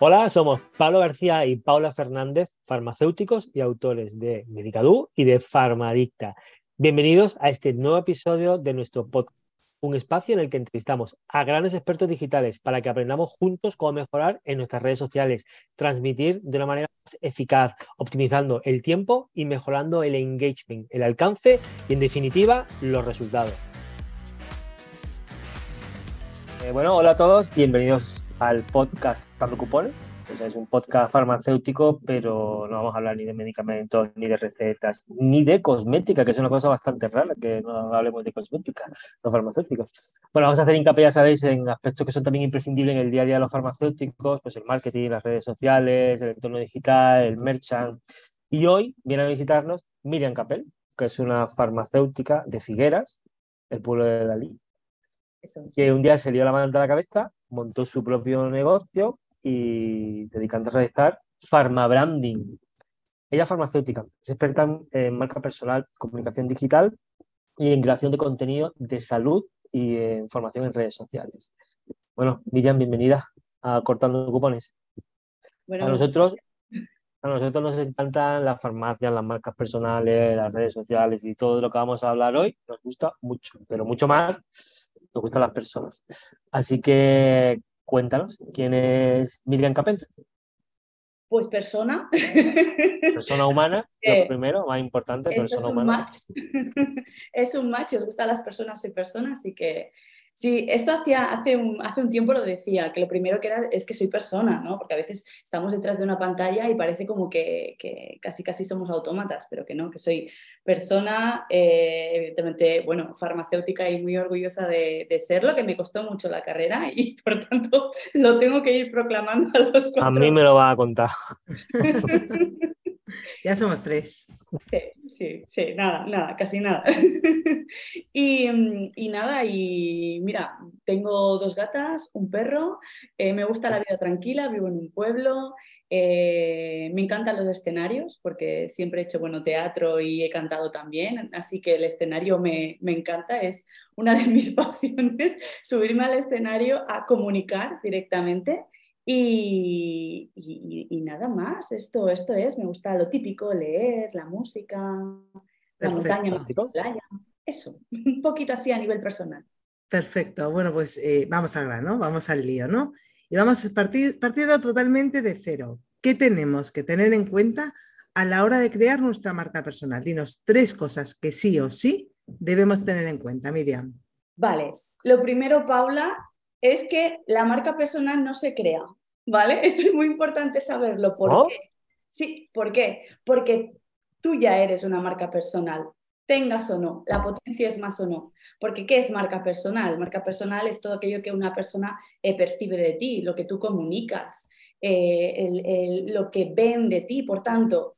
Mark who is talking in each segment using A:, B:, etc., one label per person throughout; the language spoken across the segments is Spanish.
A: Hola, somos Pablo García y Paula Fernández, farmacéuticos y autores de Medicadú y de Farmadicta. Bienvenidos a este nuevo episodio de nuestro podcast, un espacio en el que entrevistamos a grandes expertos digitales para que aprendamos juntos cómo mejorar en nuestras redes sociales, transmitir de una manera más eficaz, optimizando el tiempo y mejorando el engagement, el alcance y, en definitiva, los resultados. Eh, bueno, hola a todos, bienvenidos al podcast Dando Cupones. es un podcast farmacéutico, pero no vamos a hablar ni de medicamentos, ni de recetas, ni de cosmética, que es una cosa bastante rara, que no hablemos de cosmética, los farmacéuticos. Bueno, vamos a hacer hincapié, ya sabéis, en aspectos que son también imprescindibles en el día a día de los farmacéuticos, pues el marketing, las redes sociales, el entorno digital, el merchant. Y hoy viene a visitarnos Miriam Capel, que es una farmacéutica de Figueras, el pueblo de Dalí, que un día se dio la mano a la cabeza, montó su propio negocio y dedicando a realizar pharma branding. Ella es farmacéutica, es experta en marca personal, comunicación digital y en creación de contenido de salud y en formación en redes sociales. Bueno, Miriam, bienvenida a Cortando Cupones. a nosotros, a nosotros nos encantan las farmacias, las marcas personales, las redes sociales y todo lo que vamos a hablar hoy. Nos gusta mucho, pero mucho más nos gustan las personas. Así que cuéntanos, ¿quién es Miriam Capel?
B: Pues persona.
A: Persona humana, lo eh, primero, más importante, persona
B: es un
A: humana.
B: Match. es un match, os gustan las personas, soy persona, así que Sí, esto hace, un, hace un tiempo lo decía, que lo primero que era es que soy persona, ¿no? Porque a veces estamos detrás de una pantalla y parece como que, casi casi somos autómatas, pero que no, que soy persona, eh, evidentemente, bueno, farmacéutica y muy orgullosa de, serlo, que me costó mucho la carrera y por tanto lo tengo que ir proclamando a los cuatro.
A: A mí me lo va a contar.
C: Ya somos tres.
B: Sí, sí, nada, nada, casi nada. y, nada, y mira, tengo dos gatas, un perro, eh, me gusta la vida tranquila, vivo en un pueblo, eh, me encantan los escenarios porque siempre he hecho bueno teatro y he cantado también, así que el escenario me, me, encanta, es una de mis pasiones, subirme al escenario a comunicar directamente y, nada más, esto, esto es, me gusta lo típico, leer, la música, la montaña, la playa, eso, un poquito así a nivel personal.
C: Perfecto, bueno, pues eh, vamos al grano, vamos al lío, ¿no? Y vamos a partir partiendo totalmente de cero. ¿Qué tenemos que tener en cuenta a la hora de crear nuestra marca personal? Dinos tres cosas que sí o sí debemos tener en cuenta, Miriam.
B: Vale, lo primero, Paula, es que la marca personal no se crea, ¿vale? Esto es muy importante saberlo. ¿Por
A: ¿Oh?
B: qué? Sí, ¿por qué? Porque tú ya eres una marca personal, tengas o no, la potencia es más o no. Porque ¿qué es marca personal? Marca personal es todo aquello que una persona eh, percibe de ti, lo que tú comunicas, eh, lo que ven de ti. Por tanto,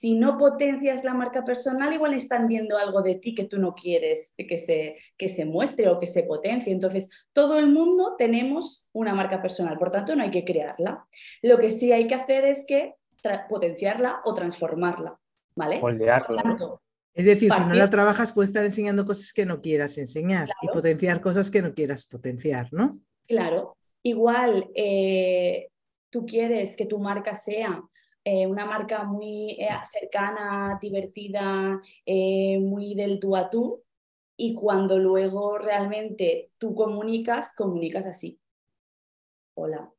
B: si no potencias la marca personal, igual están viendo algo de ti que tú no quieres que se, que se muestre o que se potencie. Entonces, todo el mundo tenemos una marca personal, por tanto, no hay que crearla. Lo que sí hay que hacer es que potenciarla o transformarla, ¿vale?
C: es decir, si no la trabajas, puedes estar enseñando cosas que no quieras enseñar y potenciar cosas que no quieras potenciar, ¿no?
B: Claro. Igual, eh, tú quieres que tu marca sea eh, una marca muy eh, cercana, divertida, eh, muy del tú a tú, y cuando luego realmente tú comunicas, comunicas así. Hola,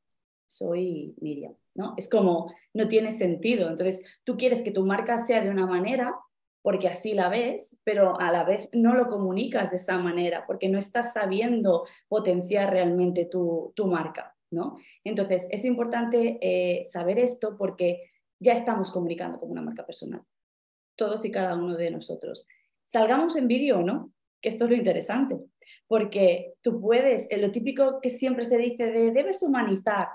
B: soy Miriam, ¿no? Es como, no tiene sentido. Entonces, tú quieres que tu marca sea de una manera porque así la ves, pero a la vez no lo comunicas de esa manera, porque no estás sabiendo potenciar realmente tu, marca, ¿no? Entonces, es importante saber esto porque ya estamos comunicando como una marca personal. Todos y cada uno de nosotros. Salgamos en vídeo o no, que esto es lo interesante, porque tú puedes, lo típico que siempre se dice de debes humanizar,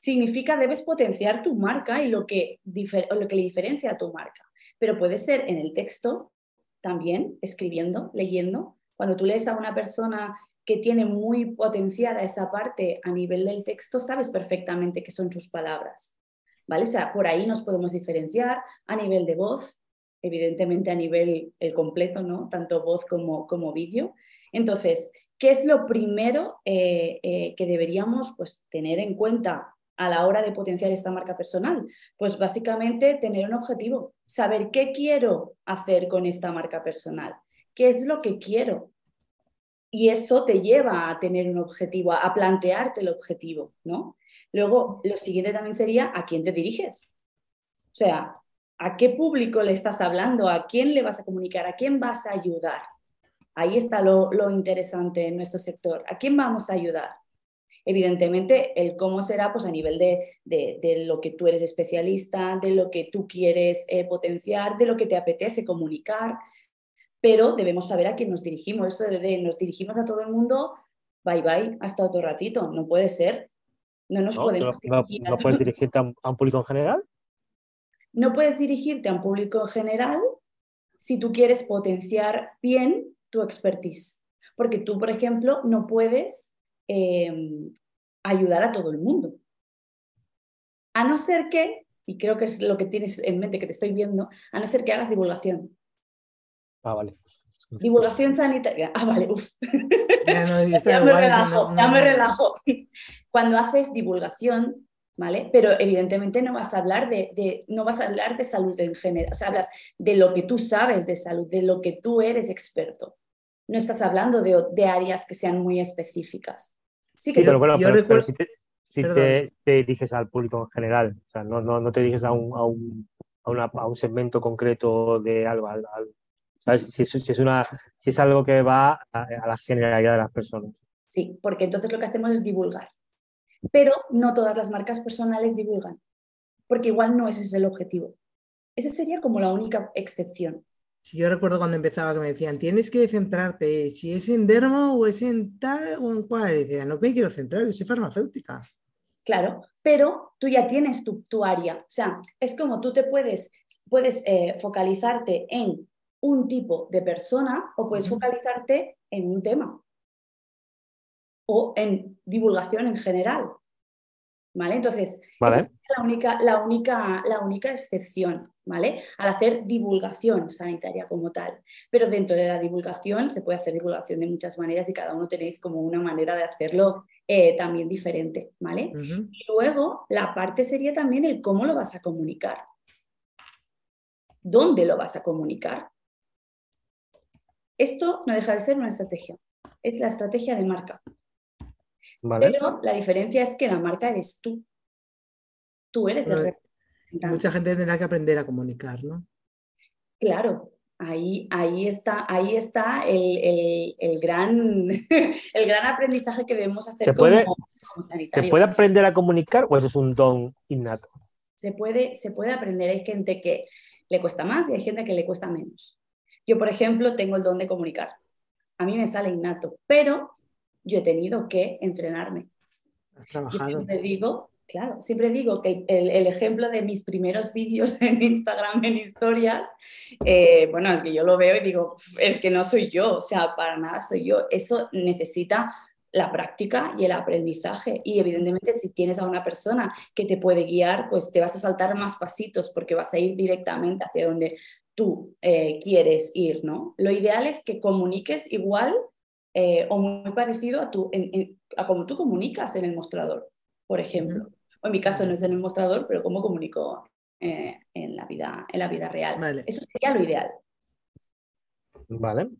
B: significa debes potenciar tu marca y lo que, lo que le diferencia a tu marca. Pero puede ser en el texto, también escribiendo, leyendo. Cuando tú lees a una persona que tiene muy potenciada esa parte a nivel del texto, sabes perfectamente qué son sus palabras. O sea, por ahí nos podemos diferenciar a nivel de voz, evidentemente a nivel el completo, ¿no? Tanto voz como, como vídeo. Entonces, ¿qué es lo primero eh, eh, que deberíamos pues, tener en cuenta a la hora de potenciar esta marca personal? Pues básicamente tener un objetivo, saber qué quiero hacer con esta marca personal, qué es lo que quiero. Y eso te lleva a tener un objetivo, a plantearte el objetivo, ¿no? Luego, lo siguiente también sería a quién te diriges. O sea, ¿a qué público le estás hablando? ¿A quién le vas a comunicar? ¿A quién vas a ayudar? Ahí está lo, interesante en nuestro sector. ¿A quién vamos a ayudar? Evidentemente, el cómo será pues, a nivel de, lo que tú eres especialista, de lo que tú quieres eh, potenciar, de lo que te apetece comunicar, pero debemos saber a quién nos dirigimos. Esto de, nos dirigimos a todo el mundo, bye bye, hasta otro ratito, no puede ser. No nos podemos
A: dirigir. No, puedes dirigirte a un público en general?
B: No puedes dirigirte a un público en general si tú quieres potenciar bien tu expertise. Porque tú, por ejemplo, no puedes em, ayudar a todo el mundo. A no ser que, y creo que es lo que tienes en mente que te estoy viendo, a no ser que hagas divulgación.
A: Ah, vale.
B: Divulgación sanitaria. Ah, vale, uff. Ya, me relajo, ya me relajo. Cuando haces divulgación, ¿vale? Pero evidentemente no vas a hablar de, no vas a hablar de salud en general, o sea, hablas de lo que tú sabes de salud, de lo que tú eres experto. No estás hablando de, áreas que sean muy específicas.
A: Sí, que pero bueno, pero, si, te, diriges al público en general, o sea, no, no, te diriges a un, a un, a un segmento concreto de algo, ¿sabes? Si es, si es, una, si es algo que va a, a la generalidad de las personas.
B: Sí, porque entonces lo que hacemos es divulgar pero no todas las marcas personales divulgan, porque igual no ese es el objetivo. Esa sería como la única excepción.
C: Sí, yo recuerdo cuando empezaba que me decían, tienes que centrarte, si es en dermo o es en tal o en cual. Y decía, no me quiero centrar, yo soy farmacéutica.
B: Claro, pero tú ya tienes tu, área. O sea, es como tú te puedes, puedes eh, focalizarte en un tipo de persona o puedes focalizarte en un tema o en divulgación en general. ¿Vale? Entonces, esa es la única, la, única, la única excepción, ¿vale? Al hacer divulgación sanitaria como tal. Pero dentro de la divulgación se puede hacer divulgación de muchas maneras y cada uno tenéis como una manera de hacerlo eh, también diferente, ¿vale? Y luego la parte sería también el cómo lo vas a comunicar. ¿Dónde lo vas a comunicar? Esto no deja de ser una estrategia. Es la estrategia de marca. Pero la diferencia es que la marca eres tú. Tú eres el
C: representante. Mucha gente tendrá que aprender a comunicar, ¿no?
B: Claro, ahí, ahí está, ahí está el, gran, el gran aprendizaje que debemos hacer.
A: ¿Se puede, ¿Se puede aprender a comunicar o eso es un don innato?
B: Se puede, se puede aprender. Hay gente que le cuesta más y hay gente que le cuesta menos. Yo, por ejemplo, tengo el don de comunicar. A mí me sale innato, pero yo he tenido que entrenarme.
C: Has trabajado.
B: siempre digo, claro, siempre digo que el, ejemplo de mis primeros vídeos en Instagram, en historias, eh, bueno, es que yo lo veo y digo, es que no soy yo, o sea, para nada soy yo. Eso necesita la práctica y el aprendizaje. Y evidentemente si tienes a una persona que te puede guiar, pues te vas a saltar más pasitos porque vas a ir directamente hacia donde tú eh, quieres ir, ¿no? Lo ideal es que comuniques igual eh, o muy parecido a, tu, a cómo tú comunicas en el mostrador, por ejemplo. O en mi caso no es en el mostrador, pero cómo comunico eh, en, la vida, en la vida real. Eso sería lo ideal.
A: Vale.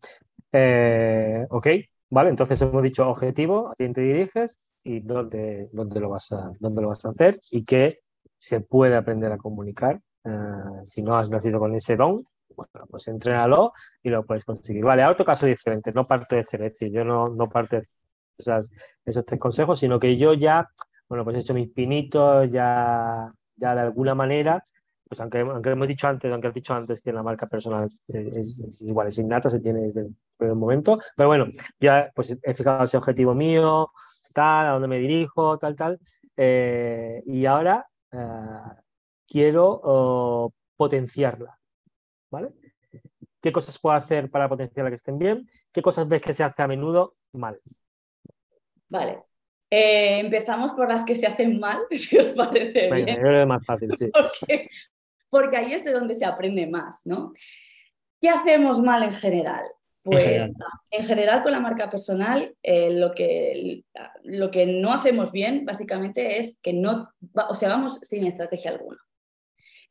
A: Ok, vale, entonces hemos dicho objetivo, a quién te diriges y dónde, dónde, lo, vas a, dónde lo vas a hacer y que se puede aprender a comunicar. si no has nacido con ese don, bueno, pues entrénalo y lo puedes conseguir. Vale, otro caso diferente, no parte de cero, es decir, yo no, no parte de esos tres consejos, sino que yo ya, bueno, pues he hecho mis pinitos, ya, ya de alguna manera, pues aunque, aunque hemos dicho antes, aunque has dicho antes que la marca personal es, igual, es innata, se tiene desde el primer momento, pero bueno, ya pues he fijado ese objetivo mío, tal, a dónde me dirijo, tal, tal, eh, y ahora eh, quiero oh, potenciarla. ¿Vale? ¿Qué cosas puedo hacer para potenciar que estén bien? ¿Qué cosas ves que se hace a menudo mal?
B: Vale. Eh, empezamos por las que se hacen mal, si os parece bien.
A: Es más fácil, sí.
B: Porque, ahí es de donde se aprende más, ¿no? ¿Qué hacemos mal en general? Pues en general, con la marca personal, eh, lo, que, lo que no hacemos bien básicamente es que no, o sea, vamos sin estrategia alguna.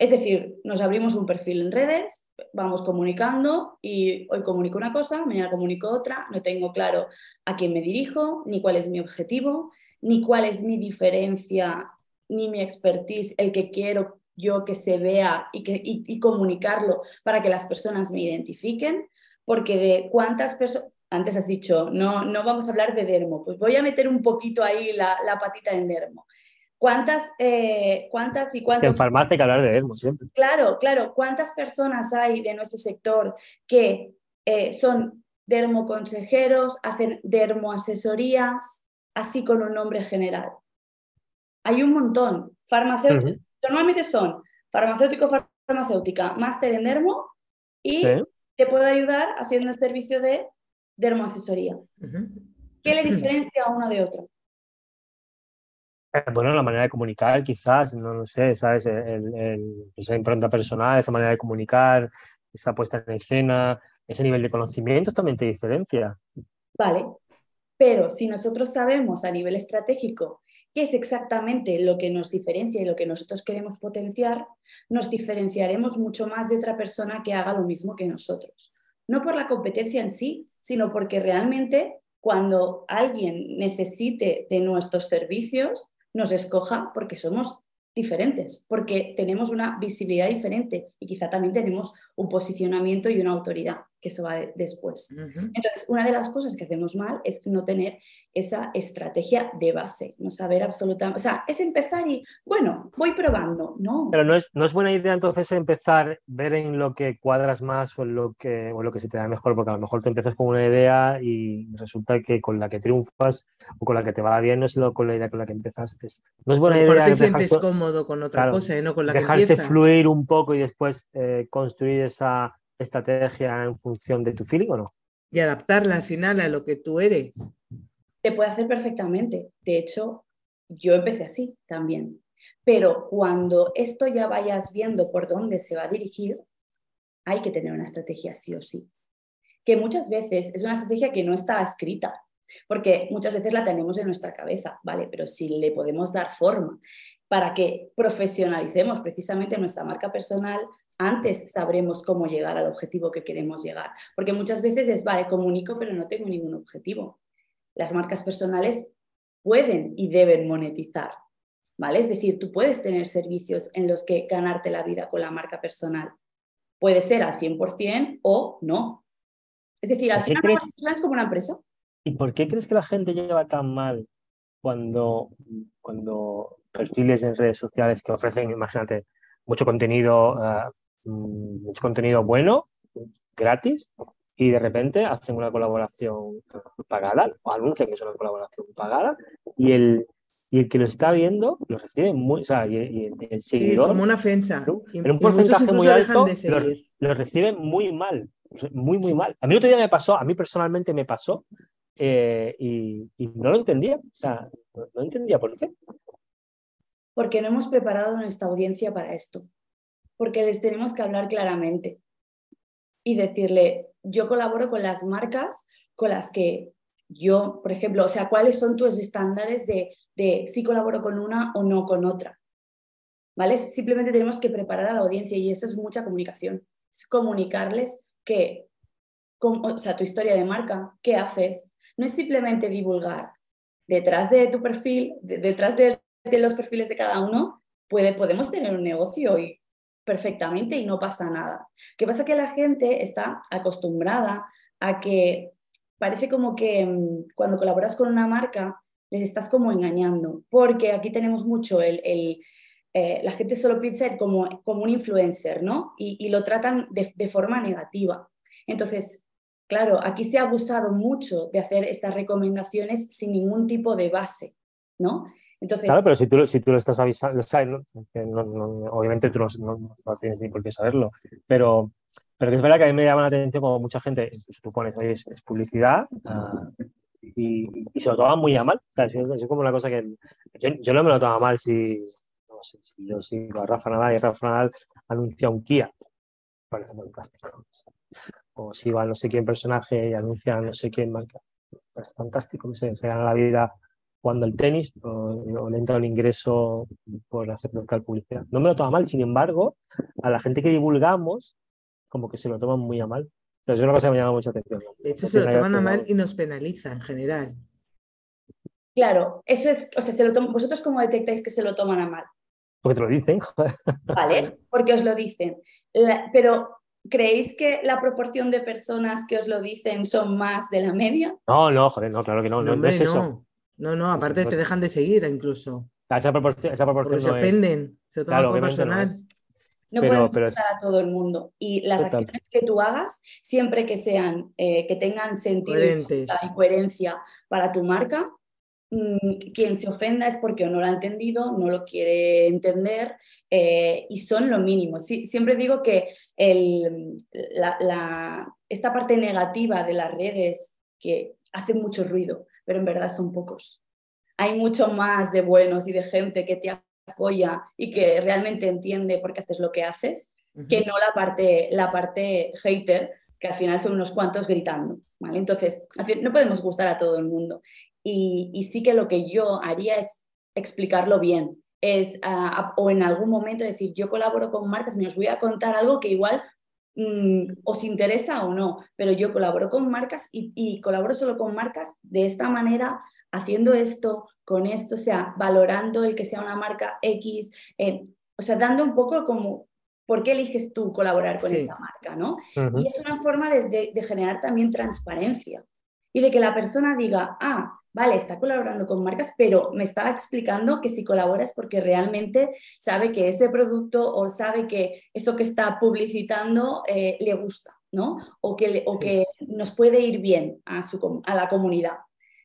B: Es decir, nos abrimos un perfil en redes, vamos comunicando y hoy comunico una cosa, mañana comunico otra, no tengo claro a quién me dirijo, ni cuál es mi objetivo, ni cuál es mi diferencia, ni mi expertise, el que quiero yo que se vea y, que, y comunicarlo para que las personas me identifiquen porque de cuántas personas, antes has dicho, no, no vamos a hablar de dermo, pues voy a meter un poquito ahí la, patita en dermo. ¿Cuántas, eh, cuántas y cuántas...
A: En farmacia hay que hablar de dermo siempre.
B: Claro, claro. ¿Cuántas personas hay de nuestro sector que eh, son dermoconsejeros, hacen dermoasesorías, así con un nombre general? Hay un montón. Farmacéuticos, normalmente son farmacéutico, farmacéutica, máster en dermo y te puedo ayudar haciendo el servicio de dermoasesoría. ¿Qué le diferencia a uno de otro?
A: Bueno, la manera de comunicar, quizás, no lo sé, ¿sabes? esa impronta personal, esa manera de comunicar, esa puesta en escena, ese nivel de conocimientos también te diferencia.
B: Vale, pero si nosotros sabemos a nivel estratégico qué es exactamente lo que nos diferencia y lo que nosotros queremos potenciar, nos diferenciaremos mucho más de otra persona que haga lo mismo que nosotros. No por la competencia en sí, sino porque realmente cuando alguien necesite de nuestros servicios, nos escoja porque somos diferentes, porque tenemos una visibilidad diferente y quizá también tenemos un posicionamiento y una autoridad que eso va después. Entonces, una de las cosas que hacemos mal es no tener esa estrategia de base, no saber absolutamente, o sea, es empezar y, bueno, voy probando, ¿no?
A: Pero no es, no es buena idea entonces empezar, ver en lo que cuadras más o en lo que, o lo que se te da mejor, porque a lo mejor te empiezas con una idea y resulta que con la que triunfas o con la que te va bien no es lo, con la idea con la que empezaste. No es buena
C: a
A: lo
C: mejor te sientes cómodo con otra cosa, ¿eh? no con la
A: dejarse fluir un poco y después eh, construir esa estrategia en función de tu feeling o no?
C: Y adaptarla al final a lo que tú eres.
B: Te puede hacer perfectamente. De hecho, yo empecé así también. Pero cuando esto ya vayas viendo por dónde se va a dirigir, hay que tener una estrategia sí o sí. Que muchas veces es una estrategia que no está escrita, porque muchas veces la tenemos en nuestra cabeza, ¿vale? Pero si le podemos dar forma para que profesionalicemos precisamente nuestra marca personal, antes sabremos cómo llegar al objetivo que queremos llegar. Porque muchas veces es, vale, comunico, pero no tengo ningún objetivo. Las marcas personales pueden y deben monetizar, ¿vale? Es decir, tú puedes tener servicios en los que ganarte la vida con la marca personal. Puede ser al 100% o no. Es decir, al final es como una empresa.
A: ¿Y por qué crees que la gente lleva tan mal cuando, cuando perfiles en redes sociales que ofrecen, imagínate, mucho contenido uh, mucho contenido bueno, gratis, y de repente hacen una colaboración pagada, o anuncian que es una colaboración pagada, y el, y el que lo está viendo lo recibe muy, o sea, y, el seguidor.
C: como una ofensa.
A: En un porcentaje muy alto lo, reciben muy mal, muy, muy mal. A mí otro día me pasó, a mí personalmente me pasó, eh, y, no lo entendía, o sea, no entendía por qué.
B: Porque no hemos preparado nuestra audiencia para esto porque les tenemos que hablar claramente y decirle, yo colaboro con las marcas con las que yo, por ejemplo, o sea, cuáles son tus estándares de, de si colaboro con una o no con otra. ¿Vale? Simplemente tenemos que preparar a la audiencia y eso es mucha comunicación. Es comunicarles que, o sea, tu historia de marca, qué haces. No es simplemente divulgar. Detrás de tu perfil, detrás de, de, los perfiles de cada uno, puede, podemos tener un negocio y perfectamente y no pasa nada. ¿Qué pasa? Que la gente está acostumbrada a que parece como que mm, cuando colaboras con una marca les estás como engañando, porque aquí tenemos mucho el... Eh, la gente solo piensa como, como un influencer, ¿no? Y, lo tratan de, de forma negativa. Entonces, claro, aquí se ha abusado mucho de hacer estas recomendaciones sin ningún tipo de base, ¿no?
A: Claro, pero si tú, si tú lo estás avisando, obviamente tú no, tienes ni por qué saberlo, pero, pero es verdad que a mí me llama la atención como mucha gente, tú pones, oye, es, publicidad ah, y, y, se lo toma muy a mal. Es, como una cosa que yo, yo, no me lo tomo mal si, no sé, si yo sigo a Rafa Nadal y Rafa Nadal anuncia un Kia, parece muy plástico. o sigo a no sé quién personaje y anuncia no sé quién marca. Pues fantástico, se, se gana la vida jugando el tenis o, o le entra el ingreso por hacer local publicidad. No me lo toma mal, sin embargo, a la gente que divulgamos, como que se lo toman muy a mal. O sea, es una cosa que me llama mucha atención.
C: De hecho,
A: No
C: se lo toman a mal y nos penaliza en general.
B: Claro, eso es, o sea, se lo vosotros cómo detectáis que se lo toman a mal.
A: Porque te lo dicen.
B: ¿Vale? Porque os lo dicen. La- pero, ¿creéis que la proporción de personas que os lo dicen son más de la media?
A: No, no, joder, no, claro que no, no,
C: No,
A: no
C: hombre,
A: es eso.
C: No. No, no, aparte te dejan de seguir incluso.
A: Esa proporción, esa proporción
C: Porque se
A: no es.
C: ofenden, se toman
A: Claro,
C: por
A: no
C: personal.
A: es.
B: No
A: Pero-
B: gustar
A: es-
B: a todo el mundo. Y las
A: Total.
B: acciones que tú hagas, siempre que sean, eh, que tengan sentido y
C: Coherentes.
B: y coherencia para tu marca, mm, quien se ofenda es porque no lo ha entendido, no lo quiere entender eh, y son lo mínimo. Sí, siempre digo que el- la- la- esta parte negativa de las redes que hace mucho ruido, pero en verdad son pocos. Hay mucho más de buenos y de gente que te apoya y que realmente entiende por qué haces lo que haces que no la parte, la parte hater, que al final son unos cuantos gritando, ¿vale? Entonces, al no podemos gustar a todo el mundo. Y, y sí que lo que yo haría es explicarlo bien, es, ah, o en algún momento decir, yo colaboro con marcas, me os voy a contar algo que igual mm, os interesa o no, pero yo colaboro con marcas y, y colaboro solo con marcas de esta manera, haciendo esto, con esto, o sea, valorando el que sea una marca X, eh, o sea, dando un poco como, ¿por qué eliges tú colaborar con
C: Sí.
B: esta marca? ¿no? Y es una forma de, de- de generar también transparencia y de que la persona diga, ah, vale, está colaborando con marcas, pero me está explicando que si colabora es porque realmente sabe que ese producto o sabe que eso que está publicitando eh, le gusta, ¿no? O que, o que nos puede ir bien a, su, a la comunidad.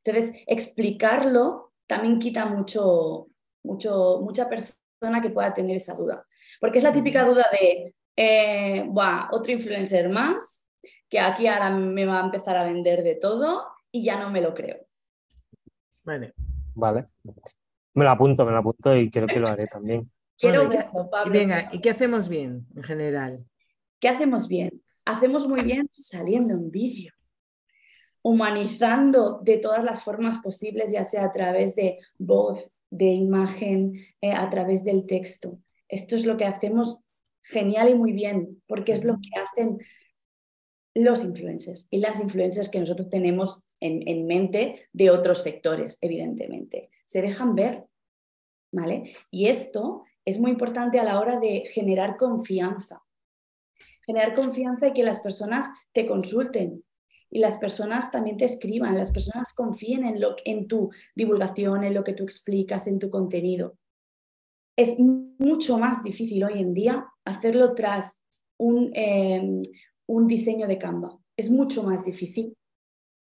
B: Entonces, explicarlo también quita mucho, mucho, mucha persona que pueda tener esa duda. Porque es la típica duda de, eh, "Buah, otro influencer más, que aquí ahora me va a empezar a vender de todo y ya no me lo creo.
C: Vale.
A: Vale. Me lo apunto, me lo apunto y creo que lo haré también.
B: Quiero
C: Bueno, ¿y qué-
B: verlo,
C: Y
B: Pablo.
C: venga, ¿y qué hacemos bien en general?
B: ¿Qué hacemos bien? Hacemos muy bien saliendo en vídeo, humanizando de todas las formas posibles, ya sea a través de voz, de imagen, eh, a través del texto. Esto es lo que hacemos genial y muy bien, porque es lo que hacen los influencers y las influencers que nosotros tenemos en, en mente de otros sectores, evidentemente. Se dejan ver, ¿vale? Y esto es muy importante a la hora de generar confianza generar confianza y que las personas te consulten y las personas también te escriban, las personas confíen en, lo, en tu divulgación, en lo que tú explicas, en tu contenido. Es mucho más difícil hoy en día hacerlo tras un, eh, un diseño de Canva. Es mucho más difícil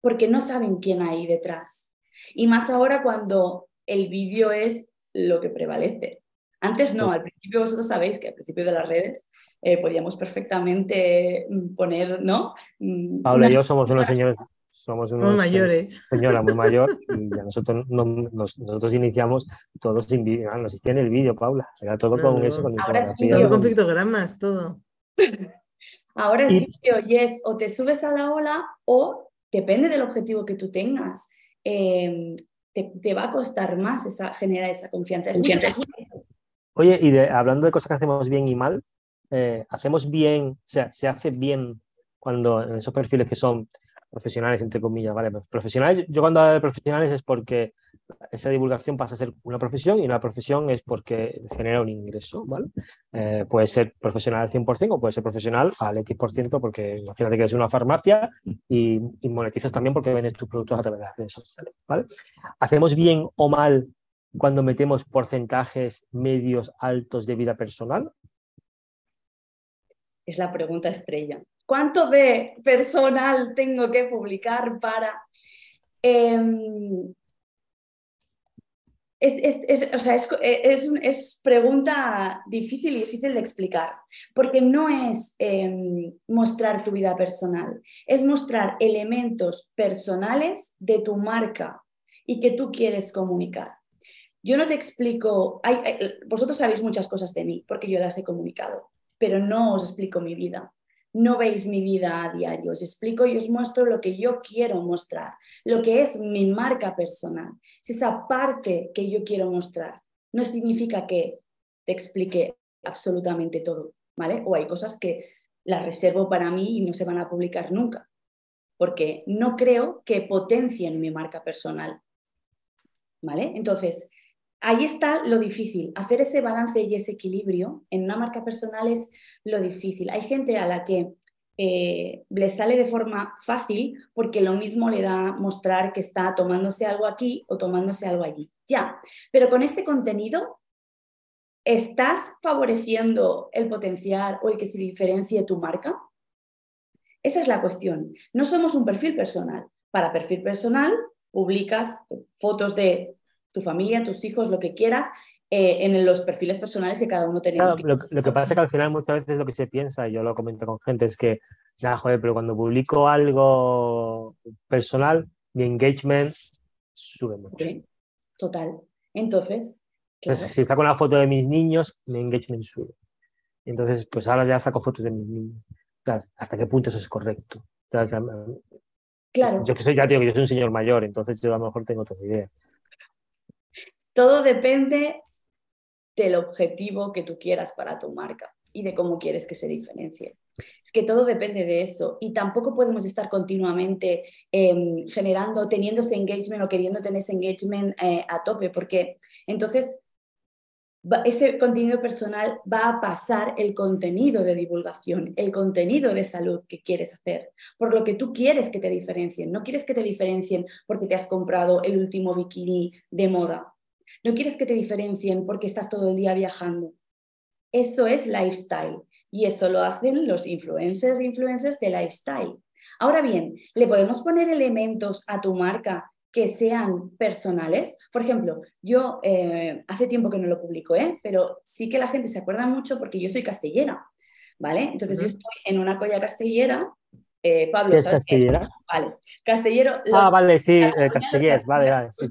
B: porque no saben quién hay detrás. Y más ahora cuando el vídeo es lo que prevalece. Antes no, al principio vosotros sabéis que al principio de las redes eh, podíamos perfectamente mm, poner, ¿no? Mm,
A: Paula y yo somos unos señores, somos unos
C: Somos mayores.
A: señora muy mayor y ya nosotros, no- nos- nosotros iniciamos todos sin vídeo, no existía ni el vídeo, Paula, era todo
C: No,
A: con
C: no.
A: eso, con
B: Ahora es
C: con
A: con-
C: pictogramas, todo.
B: Ahora es
A: Y-
B: vídeo y es o te subes a la ola o depende del objetivo que tú tengas. eh, te, te va a costar más esa, generar esa confianza. Es.
A: Oye, y de- hablando de cosas que hacemos bien y mal, eh, hacemos bien, o sea, se hace bien cuando en esos perfiles que son profesionales, entre comillas, ¿vale? Profesionales, yo cuando hablo de profesionales es porque esa divulgación pasa a ser una profesión y una profesión es porque genera un ingreso, ¿vale? Eh, puede ser profesional al 100% o puede ser profesional al X% porque imagínate que eres una farmacia y, monetizas también porque vendes tus productos a través de las redes sociales, ¿vale? ¿Hacemos bien o mal cuando metemos porcentajes medios altos de vida personal?
B: Es la pregunta estrella. ¿Cuánto de personal tengo que publicar para... Em, es, es- es- o sea, es, es un- es pregunta difícil y difícil de explicar, porque no es em, mostrar tu vida personal, es mostrar elementos personales de tu marca y que tú quieres comunicar. Yo no te explico, hay- vosotros sabéis muchas cosas de mí porque yo las he comunicado, pero no os explico mi vida. No veis mi vida a diario, os explico y os muestro lo que yo quiero mostrar, lo que es mi marca personal. Es esa parte que yo quiero mostrar. No significa que te explique absolutamente todo, ¿vale? O hay cosas que las reservo para mí y no se van a publicar nunca, porque no creo que potencien mi marca personal, ¿vale? Entonces, ahí está lo difícil. Hacer ese balance y ese equilibrio en una marca personal es lo difícil. Hay gente a la que eh, le sale de forma fácil porque lo mismo le da mostrar que está tomándose algo aquí o tomándose algo allí. Ya, pero con este contenido, ¿estás favoreciendo el potenciar o el que se diferencie tu marca? Esa es la cuestión. No somos un perfil personal. Para perfil personal, publicas fotos de tu familia, tus hijos, lo que quieras, eh, en los perfiles personales que cada uno tenemos.
A: lo, que pasa es que al final muchas veces lo que se piensa, y yo lo comento con gente, es que, ya, joder, pero cuando publico algo personal, mi engagement sube mucho.
B: Total. Entonces,
A: si saco una foto de mis niños, mi engagement sube. Entonces, pues ahora ya saco fotos de mis niños. ¿Hasta qué punto eso es correcto?
B: claro.
A: Yo que soy ya, tío, que yo soy un señor mayor, entonces yo a lo mejor tengo otras ideas.
B: Todo depende del objetivo que tú quieras para tu marca y de cómo quieres que se diferencie. Es que todo depende de eso y tampoco podemos estar continuamente em, generando, teniendo ese engagement o queriendo tener ese engagement eh, a tope, porque entonces ese contenido personal va a pasar el contenido de divulgación, el contenido de salud que quieres hacer, por lo que tú quieres que te diferencien. No quieres que te diferencien porque te has comprado el último bikini de moda. No quieres que te diferencien porque estás todo el día viajando. Eso es lifestyle y eso lo hacen los influencers e influencers de lifestyle. Ahora bien, ¿le podemos poner elementos a tu marca que sean personales? Por ejemplo, yo eh, hace tiempo que no lo publico, ¿eh? pero sí que la gente se acuerda mucho porque yo soy castellera, ¿vale? Entonces yo estoy en una colla castellera eh, Pablo,
A: ¿Qué es Castellera?
B: Vale, Castellero.
A: ah, vale, sí, eh, Castellers, vale, vale. Sí,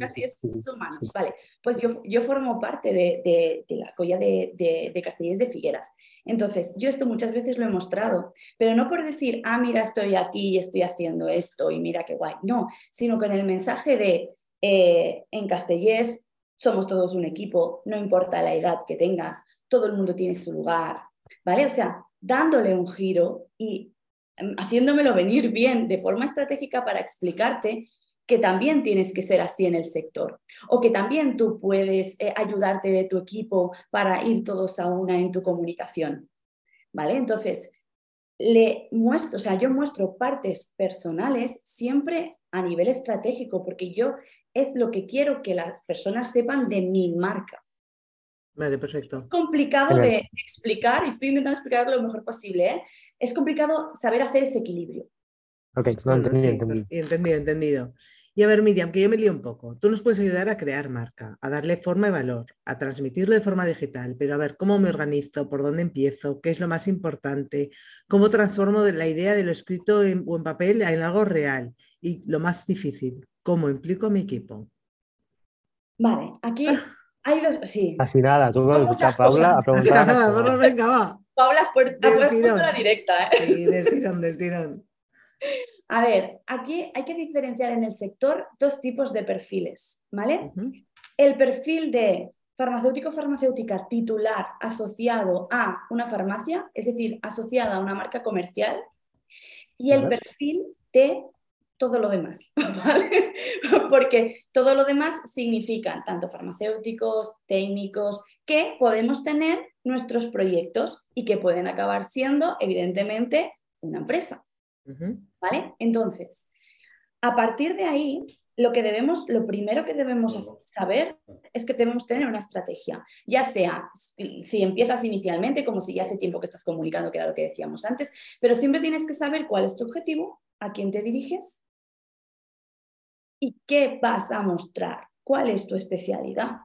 B: vale. Pues yo, yo formo parte de, la colla de, de, de Castellers de Figueras. Entonces, yo esto muchas veces lo he mostrado, pero no por decir, ah, mira, estoy aquí y estoy haciendo esto y mira qué guay. No, sino con el mensaje de eh, en Castellers somos todos un equipo, no importa la edad que tengas, todo el mundo tiene su lugar, ¿vale? O sea, dándole un giro y Em, haciéndomelo venir bien de forma estratégica para explicarte que también tienes que ser así en el sector o que también tú puedes eh, ayudarte de tu equipo para ir todos a una en tu comunicación. ¿Vale? Entonces, le muestro, o sea, yo muestro partes personales siempre a nivel estratégico porque yo es lo que quiero que las personas sepan de mi marca.
C: Vale, perfecto.
B: Es complicado de explicar, y estoy intentando explicarlo lo mejor posible, ¿eh? es complicado saber hacer ese equilibrio.
A: Ok, no, entendido,
C: entendido. Entendido, Y a ver, Miriam, que yo me lío un poco. Tú nos puedes ayudar a crear marca, a darle forma y valor, a transmitirlo de forma digital, pero a ver, ¿cómo me organizo? ¿Por dónde empiezo? ¿Qué es lo más importante? ¿Cómo transformo la idea de lo escrito en, o en papel en algo real? Y lo más difícil, ¿cómo implico a mi equipo?
B: Vale, aquí Hay dos, sí.
A: Así nada, tú a Paula a preguntar.
C: venga, va.
B: Paula, has puesto, la directa. ¿eh?
C: Sí, del tirón, del tirón.
B: A ver, aquí hay que diferenciar en el sector dos tipos de perfiles, ¿vale? El perfil de farmacéutico farmacéutica titular asociado a una farmacia, es decir, asociada a una marca comercial, y el perfil de todo lo demás, ¿vale? Porque todo lo demás significan tanto farmacéuticos, técnicos, que podemos tener nuestros proyectos y que pueden acabar siendo, evidentemente, una empresa, ¿vale? Entonces, a partir de ahí, lo que debemos, lo primero que debemos saber es que debemos tener una estrategia, ya sea si empiezas inicialmente, como si ya hace tiempo que estás comunicando, que era lo que decíamos antes, pero siempre tienes que saber cuál es tu objetivo, a quién te diriges ¿Y qué vas a mostrar? ¿Cuál es tu especialidad?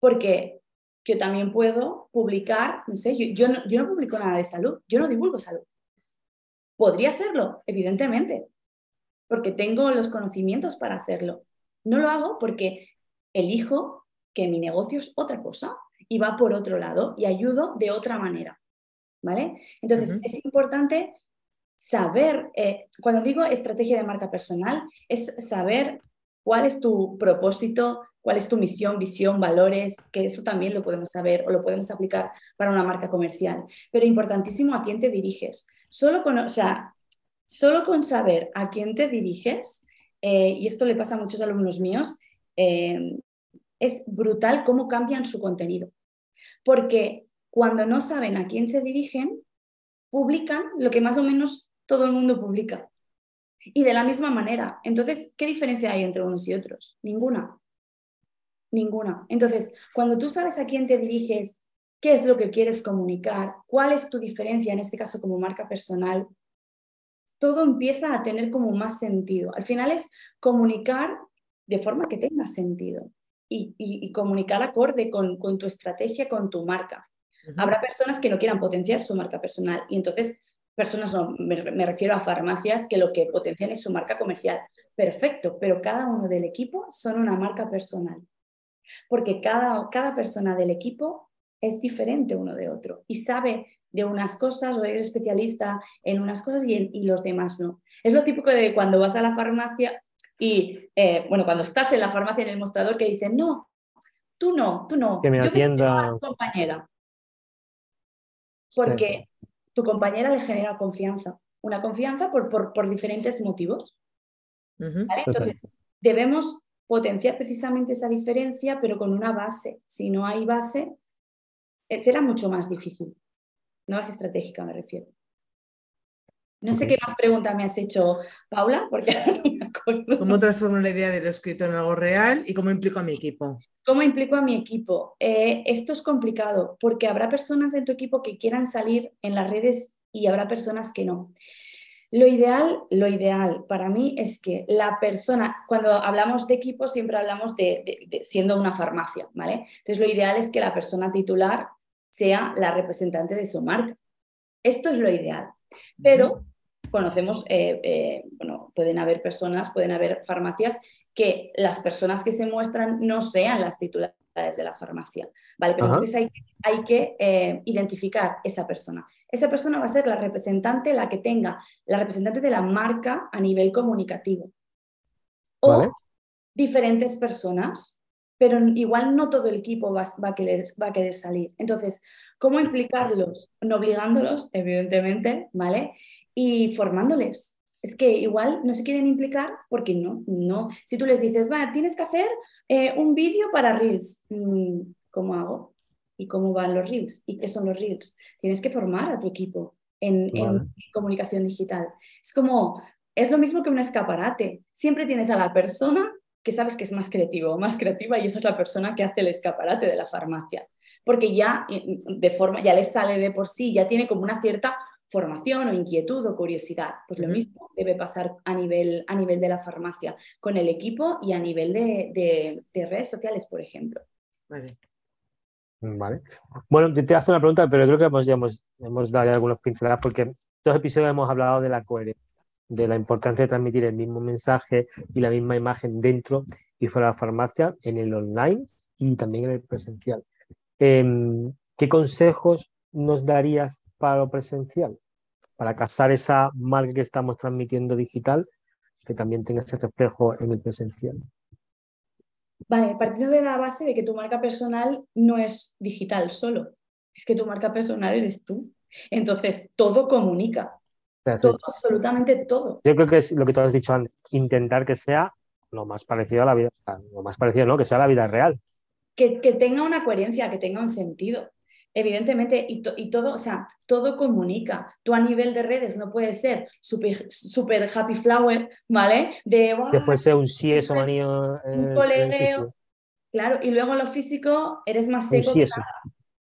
B: Porque yo también puedo publicar, no sé, yo, no, yo no publico nada de salud, yo no divulgo salud. Podría hacerlo, evidentemente, porque tengo los conocimientos para hacerlo. No lo hago porque elijo que mi negocio es otra cosa y va por otro lado y ayudo de otra manera. ¿vale? Entonces, es importante saber, eh, cuando digo estrategia de marca personal, es saber cuál es tu propósito, cuál es tu misión, visión, valores, que eso también lo podemos saber o lo podemos aplicar para una marca comercial. Pero importantísimo a quién te diriges. Solo con, o sea, solo con saber a quién te diriges, eh, y esto le pasa a muchos alumnos míos, eh, es brutal cómo cambian su contenido. Porque cuando no saben a quién se dirigen, publican lo que más o menos todo el mundo publica. Y de la misma manera. Entonces, ¿qué diferencia hay entre unos y otros? Ninguna. Ninguna. Entonces, cuando tú sabes a quién te diriges, qué es lo que quieres comunicar, cuál es tu diferencia, en este caso como marca personal, todo empieza a tener como más sentido. Al final es comunicar de forma que tenga sentido y, comunicar acorde con, tu estrategia, con tu marca. Habrá personas que no quieran potenciar su marca personal y entonces personas, me, refiero a farmacias que lo que potencian es su marca comercial. Perfecto, pero cada uno del equipo son una marca personal. Porque cada, cada persona del equipo es diferente uno de otro y sabe de unas cosas o eres especialista en unas cosas y, y los demás no. Es lo típico de cuando vas a la farmacia y, eh, bueno, cuando estás en la farmacia en el mostrador que dicen, no, tú no, tú no,
A: que me
B: yo
A: atienda...
B: a tu compañera. Porque tu compañera le genera confianza, una confianza por, por, diferentes motivos. Entonces, debemos potenciar precisamente esa diferencia, pero con una base. Si no hay base, será mucho más difícil. No base estratégica, me refiero. No sé qué más pregunta me has hecho, Paula, porque no me acuerdo.
C: ¿Cómo transformo la idea de lo escrito en algo real y cómo implico a mi equipo?
B: ¿Cómo implico a mi equipo? Eh, esto es complicado porque habrá personas en tu equipo que quieran salir en las redes y habrá personas que no. Lo ideal, lo ideal para mí es que la persona, cuando hablamos de equipo, siempre hablamos de, siendo una farmacia, ¿vale? Entonces, lo ideal es que la persona titular sea la representante de su marca. Esto es lo ideal. Pero conocemos, eh, eh, bueno, pueden haber personas, pueden haber farmacias que las personas que se muestran no sean las titulares de la farmacia, ¿vale? Pero entonces hay, hay que eh, identificar esa persona. Esa persona va a ser la representante, la que tenga, la representante de la marca a nivel comunicativo. O diferentes personas, pero igual no todo el equipo va, a querer, va a querer salir. Entonces, ¿cómo implicarlos? No obligándolos, evidentemente, ¿vale? Y formándoles. Es que igual no se quieren implicar porque no, no. Si tú les dices, va, tienes que hacer eh, un vídeo para Reels, mm, ¿cómo hago? ¿Y cómo van los Reels? ¿Y qué son los Reels? Tienes que formar a tu equipo en, en comunicación digital. Es como, es lo mismo que un escaparate. Siempre tienes a la persona que sabes que es más creativo o más creativa y esa es la persona que hace el escaparate de la farmacia. Porque ya de forma, ya le sale de por sí, ya tiene como una cierta formación o inquietud o curiosidad. Pues lo mismo debe pasar a nivel, a nivel de la farmacia, con el equipo y a nivel de, redes sociales, por ejemplo.
C: Vale.
A: Vale. Bueno, te, hago una pregunta, pero creo que hemos, ya hemos, hemos dado algunos pinceladas porque en dos episodios hemos hablado de la coherencia de la importancia de transmitir el mismo mensaje y la misma imagen dentro y fuera de la farmacia, en el online y también en el presencial. Em, ¿Qué consejos nos darías para lo presencial? Para casar esa marca que estamos transmitiendo digital, que también tenga ese reflejo en el presencial.
B: Vale, partiendo de la base de que tu marca personal no es digital solo, es que tu marca personal eres tú. Entonces, todo comunica. Todo, absolutamente todo.
A: Yo creo que es lo que tú has dicho antes, intentar que sea lo más parecido a la vida, lo más parecido, ¿no? Que sea la vida real.
B: Que, que tenga una coherencia, que tenga un sentido. Evidentemente, y, y, todo, o sea, todo comunica. Tú a nivel de redes no puedes ser super, super happy flower, ¿vale?
A: De, Después ser un sí, eso manío.
B: un colegio. Claro, y luego en lo físico eres más seco.
A: Que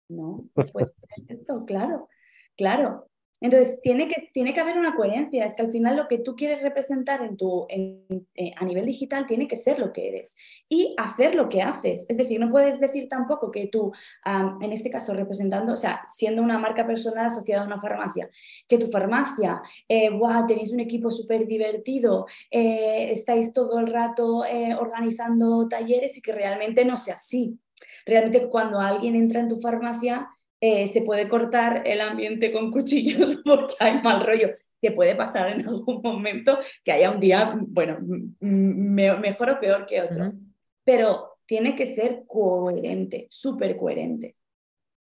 B: No, puede ser esto, claro, claro. Entonces, tiene que, tiene que haber una coherencia. Es que al final lo que tú quieres representar en tu, eh, a nivel digital tiene que ser lo que eres y hacer lo que haces. Es decir, no puedes decir tampoco que tú, en este caso, representando, o sea, siendo una marca personal asociada a una farmacia, que tu farmacia, eh, tenéis un equipo súper divertido, eh, estáis todo el rato eh, organizando talleres y que realmente no sea así. Realmente cuando alguien entra en tu farmacia eh, se puede cortar el ambiente con cuchillos porque hay mal rollo, que puede pasar en algún momento que haya un día, bueno, mejor o peor que otro, pero tiene que ser coherente, súper coherente.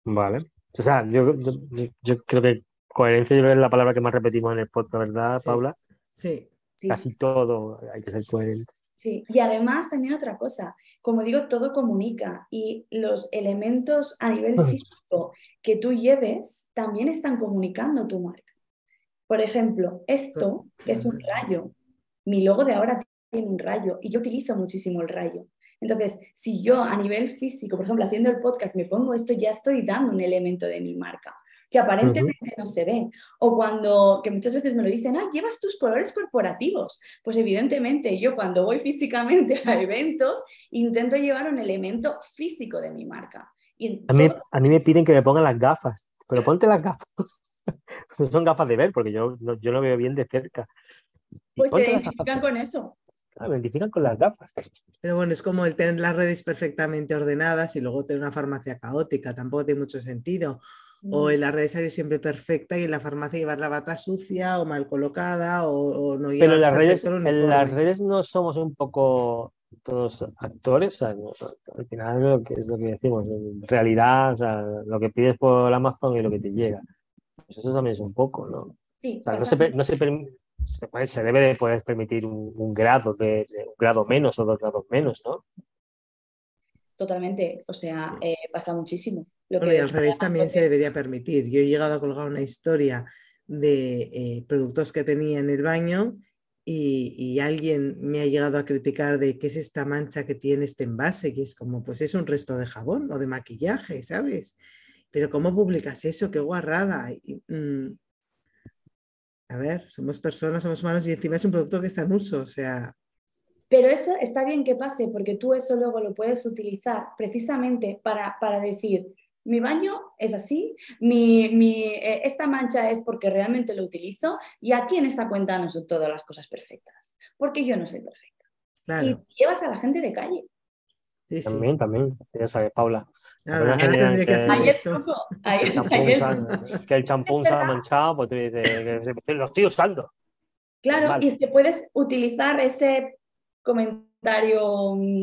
A: Vale. O sea, yo, yo, creo que coherencia es la palabra que más repetimos en el podcast, ¿verdad, Paula?
C: Sí.
B: sí.
A: Casi todo hay que ser coherente.
B: Sí, y además también otra cosa, como digo, todo comunica y los elementos a nivel físico que tú lleves también están comunicando tu marca. Por ejemplo, esto es un rayo. Mi logo de ahora tiene un rayo y yo utilizo muchísimo el rayo. Entonces, si yo a nivel físico, por ejemplo, haciendo el podcast, me pongo esto, ya estoy dando un elemento de mi marca que aparentemente no se ve. O cuando, que muchas veces me lo dicen, ah, llevas tus colores corporativos. Pues evidentemente yo cuando voy físicamente a eventos, intento llevar un elemento físico de mi marca.
A: Y a, mí, a mí me piden que me pongan las gafas, pero ponte las gafas. no son gafas de ver, porque yo, no, yo lo veo bien de cerca.
B: Pues te identifican con eso.
A: me identifican con las gafas.
C: Pero bueno, es como el tener las redes perfectamente ordenadas y luego tener una farmacia caótica, tampoco tiene mucho sentido o en la red salir siempre perfecta y en la farmacia llevar la bata sucia o mal colocada o, no
A: Pero en las, redes, en las redes no somos un poco todos actores, al final lo que es lo que decimos, en realidad lo que pides por Amazon y lo que te llega. Pues eso también es un poco, ¿no?
B: Sí,
A: no, se, no se, debe de poder permitir un, grado de, un grado menos o dos grados menos, ¿no?
B: Totalmente, o sea, eh, pasa muchísimo.
C: Lo que al revés también se debería permitir. Yo he llegado a colgar una historia de eh, productos que tenía en el baño y, alguien me ha llegado a criticar de qué es esta mancha que tiene este envase, que es como, pues es un resto de jabón o de maquillaje, ¿sabes? Pero ¿cómo publicas eso? Qué guarrada. Mm, a ver, somos personas, somos humanos y encima es un producto que está en uso, o sea...
B: Pero eso está bien que pase porque tú eso luego lo puedes utilizar precisamente para, para decir, mi baño es así, mi, eh, esta mancha es porque realmente lo utilizo y aquí en esta cuenta no son todas las cosas perfectas, porque yo no soy perfecta. Y llevas a la gente de calle.
A: Sí, También, también, ya sabes, Paula.
B: que,
A: que, el champú se ha manchado, pues tú dices, que lo estoy usando.
B: Claro, y si puedes utilizar ese comentario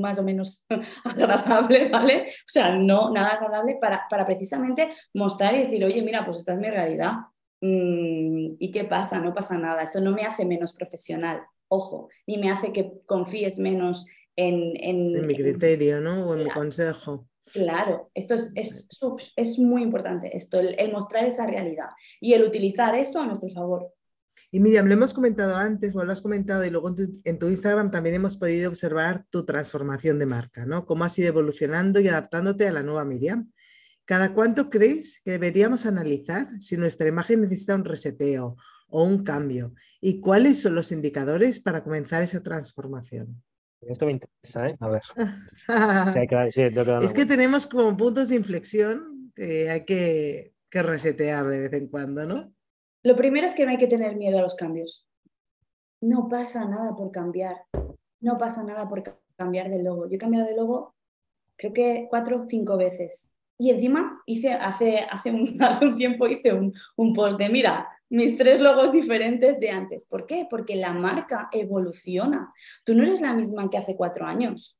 B: más o menos agradable, ¿vale? O sea, no nada agradable para, para precisamente mostrar y decir, oye, mira, pues esta es mi realidad. Mm, ¿Y qué pasa? No pasa nada. Eso no me hace menos profesional, ojo, ni me hace que confíes menos en... En,
C: mi criterio, ¿no? O en mi consejo.
B: Claro, esto es, es, es muy importante, esto, el, mostrar esa realidad y el utilizar esto a nuestro favor.
C: Y Miriam, lo hemos comentado antes, o lo has comentado y luego en tu, Instagram también hemos podido observar tu transformación de marca, ¿no? Cómo has ido evolucionando y adaptándote a la nueva Miriam. ¿Cada cuánto crees que deberíamos analizar si nuestra imagen necesita un reseteo o un cambio? ¿Y cuáles son los indicadores para comenzar esa transformación?
A: Esto me interesa, ¿eh? A ver.
C: es que tenemos como puntos de inflexión que hay que, que resetear de vez en cuando, ¿no?
B: Lo primero es que no hay que tener miedo a los cambios. No pasa nada por cambiar. No pasa nada por cambiar de logo. Yo he cambiado de logo creo que cuatro o cinco veces. Y encima hice, hace, hace, un, un tiempo hice un, un post de, mira, mis tres logos diferentes de antes. ¿Por qué? Porque la marca evoluciona. Tú no eres la misma que hace cuatro años.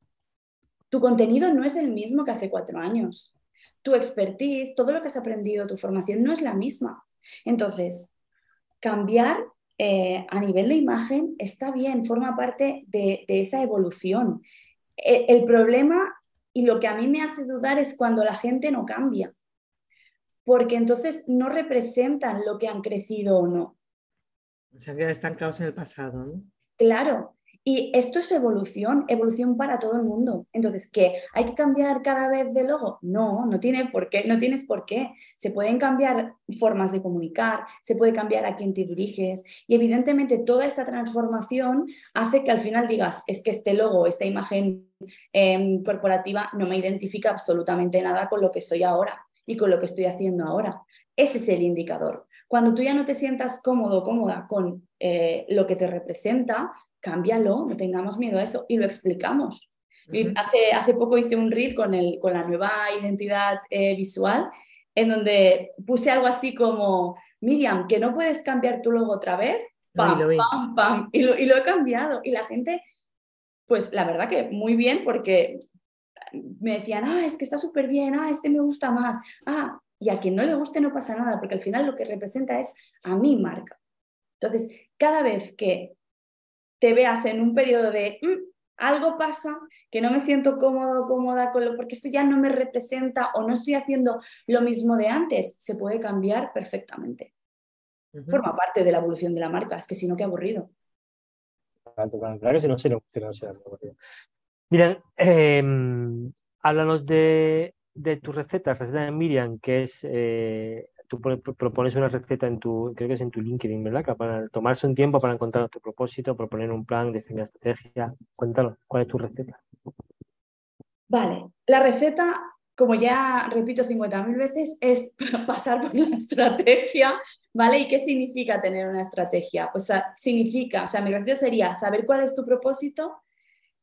B: Tu contenido no es el mismo que hace cuatro años. Tu expertise, todo lo que has aprendido, tu formación no es la misma. Entonces, cambiar eh, a nivel de imagen está bien, forma parte de, esa evolución. E, el problema y lo que a mí me hace dudar es cuando la gente no cambia, porque entonces no representan lo que han crecido o no.
C: Se han quedado estancados en el pasado, ¿no?
B: Claro, y esto es evolución, evolución para todo el mundo. Entonces, ¿qué? ¿Hay que cambiar cada vez de logo? No, no, tiene por qué, no tienes por qué. Se pueden cambiar formas de comunicar, se puede cambiar a quién te diriges y evidentemente toda esa transformación hace que al final digas, es que este logo, esta imagen em, corporativa no me identifica absolutamente nada con lo que soy ahora y con lo que estoy haciendo ahora. Ese es el indicador. Cuando tú ya no te sientas cómodo cómoda con eh, lo que te representa, cámbialo, no tengamos miedo a eso y lo explicamos. hace, hace poco hice un reel con, el, con la nueva identidad eh, visual en donde puse algo así como, Miriam, que no puedes cambiar tu logo otra vez. Pam, pam, pam. Y lo, y lo he cambiado. Y la gente, pues la verdad que muy bien, porque me decían, ah, es que está súper bien, ah, este me gusta más, ah, y a quien no le guste no pasa nada, porque al final lo que representa es a mi marca. Entonces, cada vez que te veas en un periodo de mm, algo pasa, que no me siento cómodo, cómoda con lo, porque esto ya no me representa o no estoy haciendo lo mismo de antes, se puede cambiar perfectamente. Forma parte de la evolución de la marca, es que si no, qué aburrido.
A: Claro, que si no, se no, no aburrido. Mira, em, háblanos de, de tu receta, receta de Miriam, que es eh, tú propones una receta en tu, creo que es en tu LinkedIn, ¿verdad? para tomarse un tiempo para encontrar tu propósito, proponer un plan, definir una estrategia. Cuéntanos, ¿cuál es tu receta?
B: Vale, la receta, como ya repito 50.000 veces, es pasar por la estrategia, ¿vale? ¿Y qué significa tener una estrategia? Pues significa, o sea, mi receta sería saber cuál es tu propósito,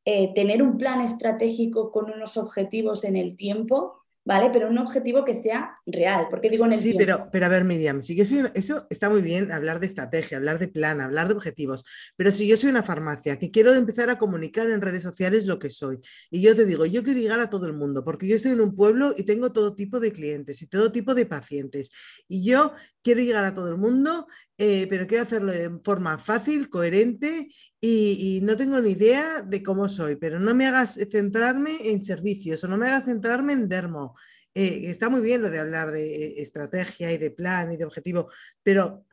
B: eh, tener un plan estratégico con unos objetivos en el tiempo, ¿vale? Pero un objetivo que sea real, porque digo en el
C: Sí, pero, pero a ver, Miriam, si yo soy, eso está muy bien, hablar de estrategia, hablar de plan, hablar de objetivos, pero si yo soy una farmacia que quiero empezar a comunicar en redes sociales lo que soy, y yo te digo, yo quiero llegar a todo el mundo, porque yo estoy en un pueblo y tengo todo tipo de clientes y todo tipo de pacientes, y yo quiero llegar a todo el mundo, eh, pero quiero hacerlo de forma fácil, coherente y, no tengo ni idea de cómo soy, pero no me hagas centrarme en servicios o no me hagas centrarme en dermo. Eh, está muy bien lo de hablar de eh, estrategia y de plan y de objetivo, pero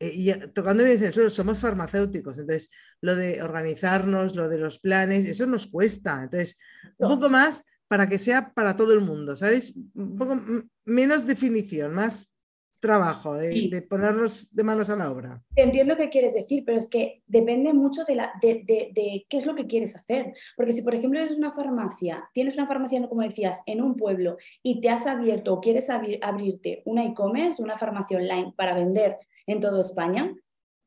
C: y tocando bien el suelo, somos farmacéuticos, entonces lo de organizarnos, lo de los planes, eso nos cuesta. Entonces, un poco más para que sea para todo el mundo, ¿sabes? Un poco menos definición, más trabajo, de, ponernos de manos a la obra.
B: Entiendo qué quieres decir, pero es que depende mucho de, la, de, de, qué es lo que quieres hacer. Porque si, por ejemplo, eres una farmacia, tienes una farmacia, como decías, en un pueblo y te has abierto o quieres abrirte una e-commerce, una farmacia online para vender en toda España,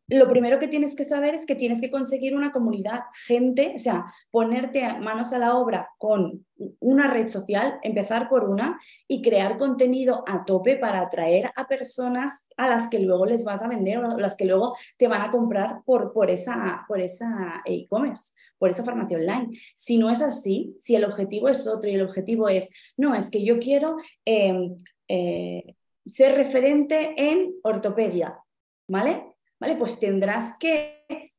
B: lo primero que tienes que saber es que tienes que conseguir una comunidad, gente, o sea, ponerte manos a la obra con una red social, empezar por una y crear contenido a tope para atraer a personas a las que luego les vas a vender o las que luego te van a comprar por, por esa por esa e-commerce, por esa farmacia online. Si no es así, si el objetivo es otro y el objetivo es, no, es que yo quiero em, eh, ser referente en ortopedia, ¿vale? ¿vale? Pues tendrás que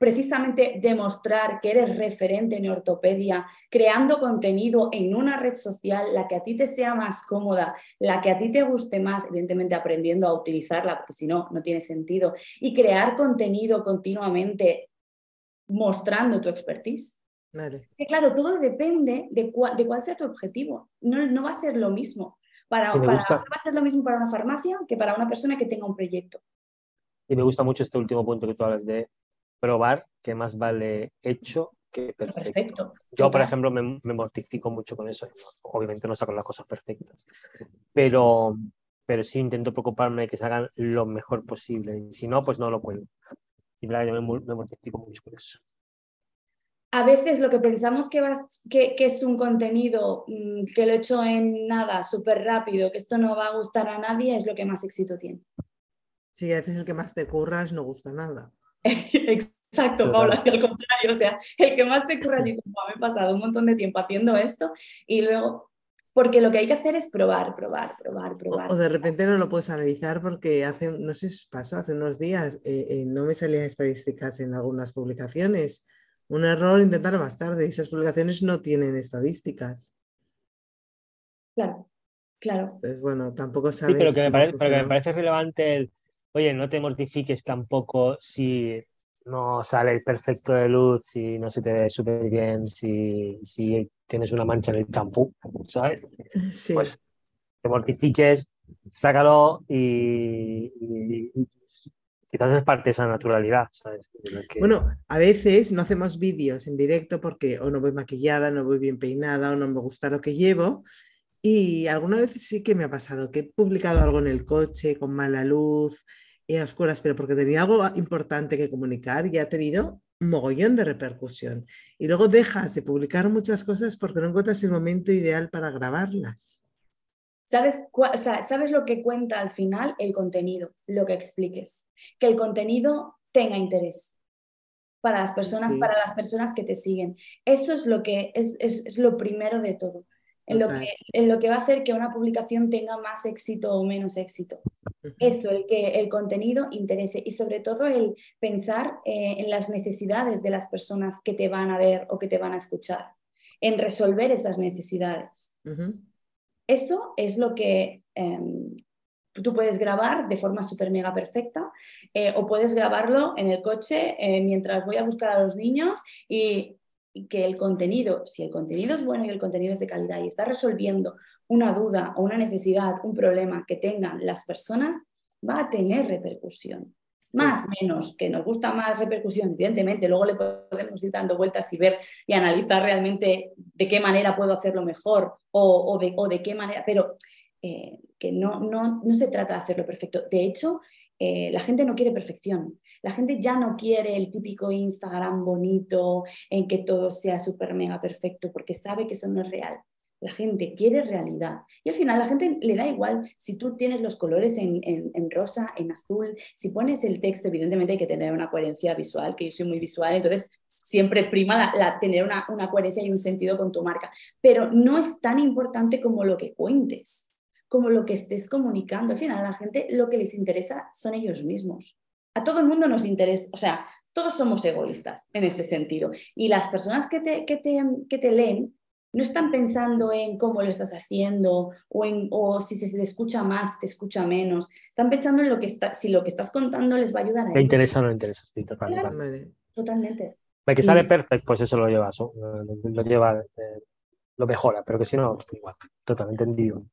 B: precisamente demostrar que eres referente en ortopedia, creando contenido en una red social, la que a ti te sea más cómoda, la que a ti te guste más, evidentemente aprendiendo a utilizarla, porque si no, no tiene sentido, y crear contenido continuamente mostrando tu expertise. Que claro, todo depende de, de, cuál sea tu objetivo. No, no va a ser lo mismo. Para, para, va a ser lo mismo para una farmacia que para una persona que tenga un proyecto.
A: Y me gusta mucho este último punto que tú hablas de probar que más vale hecho que perfecto. Yo, por ejemplo, me, mortifico mucho con eso. Obviamente no saco las cosas perfectas, pero, pero sí intento preocuparme de que se hagan lo mejor posible. Y si no, pues no lo puedo. Y me, me mortifico mucho con eso.
B: A veces lo que pensamos que, va, que, que es un contenido mm, que lo he hecho en nada, súper rápido, que esto no va a gustar a nadie, es lo que más éxito tiene.
C: Sí, a veces el que más te curras no gusta nada.
B: Exacto, Paula, al contrario, o sea, el que más te y como me he pasado un montón de tiempo haciendo esto y luego, porque lo que hay que hacer es probar, probar, probar, probar.
C: O, de repente no lo puedes analizar porque hace, no sé si pasó, hace unos días eh, eh, no me salían estadísticas en algunas publicaciones. Un error, intentar más tarde. Esas publicaciones no tienen estadísticas.
B: Claro, claro.
C: Entonces, bueno, tampoco sabes.
A: Sí, pero que, me parece, pero que me parece relevante el oye, no te mortifiques tampoco si no sale el perfecto de luz, si no se te ve súper bien, si, si tienes una mancha en el champú, ¿sabes? Sí. Pues te mortifiques, sácalo y, quizás es parte de esa naturalidad, ¿sabes?
C: Bueno, a veces no hacemos vídeos en directo porque o no voy maquillada, no voy bien peinada o no me gusta lo que llevo. Y alguna vez sí que me ha pasado que he publicado algo en el coche con mala luz, y a oscuras, pero porque tenía algo importante que comunicar y ha tenido un mogollón de repercusión. Y luego dejas de publicar muchas cosas porque no encuentras el momento ideal para grabarlas.
B: ¿Sabes, ¿Sabes lo que cuenta al final? El contenido, lo que expliques. Que el contenido tenga interés para las personas, para las personas que te siguen. Eso es lo que es, es, lo primero de todo. En lo, que, en lo, que, va a hacer que una publicación tenga más éxito o menos éxito. Eso, el que el contenido interese y sobre todo el pensar eh, en las necesidades de las personas que te van a ver o que te van a escuchar, en resolver esas necesidades. Eso es lo que em, tú puedes grabar de forma súper mega perfecta eh, o puedes grabarlo en el coche eh, mientras voy a buscar a los niños y, que el contenido, si el contenido es bueno y el contenido es de calidad y está resolviendo una duda o una necesidad, un problema que tengan las personas, va a tener repercusión. Más, menos, que nos gusta más repercusión, evidentemente, luego le podemos ir dando vueltas y ver y analizar realmente de qué manera puedo hacerlo mejor o, de, o de, qué manera, pero eh, que no, no, no, se trata de hacerlo perfecto. De hecho, eh, la gente no quiere perfección. La gente ya no quiere el típico Instagram bonito en que todo sea súper mega perfecto porque sabe que eso no es real. La gente quiere realidad. Y al final la gente le da igual si tú tienes los colores en, rosa, en azul, si pones el texto, evidentemente hay que tener una coherencia visual, que yo soy muy visual, entonces siempre prima la, tener una, una coherencia y un sentido con tu marca. Pero no es tan importante como lo que cuentes, como lo que estés comunicando. Al final a la gente lo que les interesa son ellos mismos. A todo el mundo nos interesa, o sea, todos somos egoístas en este sentido. Y las personas que te, que te, que te leen no están pensando en cómo lo estás haciendo o, en, o si se te escucha más, te escucha menos. Están pensando en lo que está, si lo que estás contando les va a ayudar a
A: ¿Te interesa o no interesa? Sí,
B: totalmente. totalmente.
A: Que sale perfecto, pues eso lo lleva, lo, lleva, eh, lo mejora, pero que si no, igual, totalmente entendido.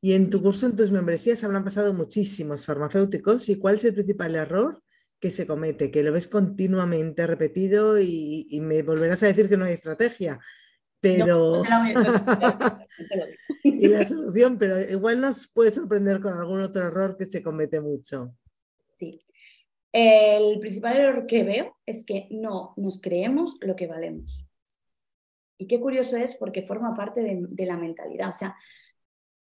C: Y en tu curso, en tus membresías, habrán pasado muchísimos farmacéuticos. ¿Y cuál es el principal error que se comete? Que lo ves continuamente repetido y, y me volverás a decir que no hay estrategia pero... y la solución, pero igual nos puede sorprender con algún otro error que se comete mucho.
B: Sí. El principal error que veo es que no nos creemos lo que valemos. Y qué curioso es porque forma parte de, de la mentalidad. O sea,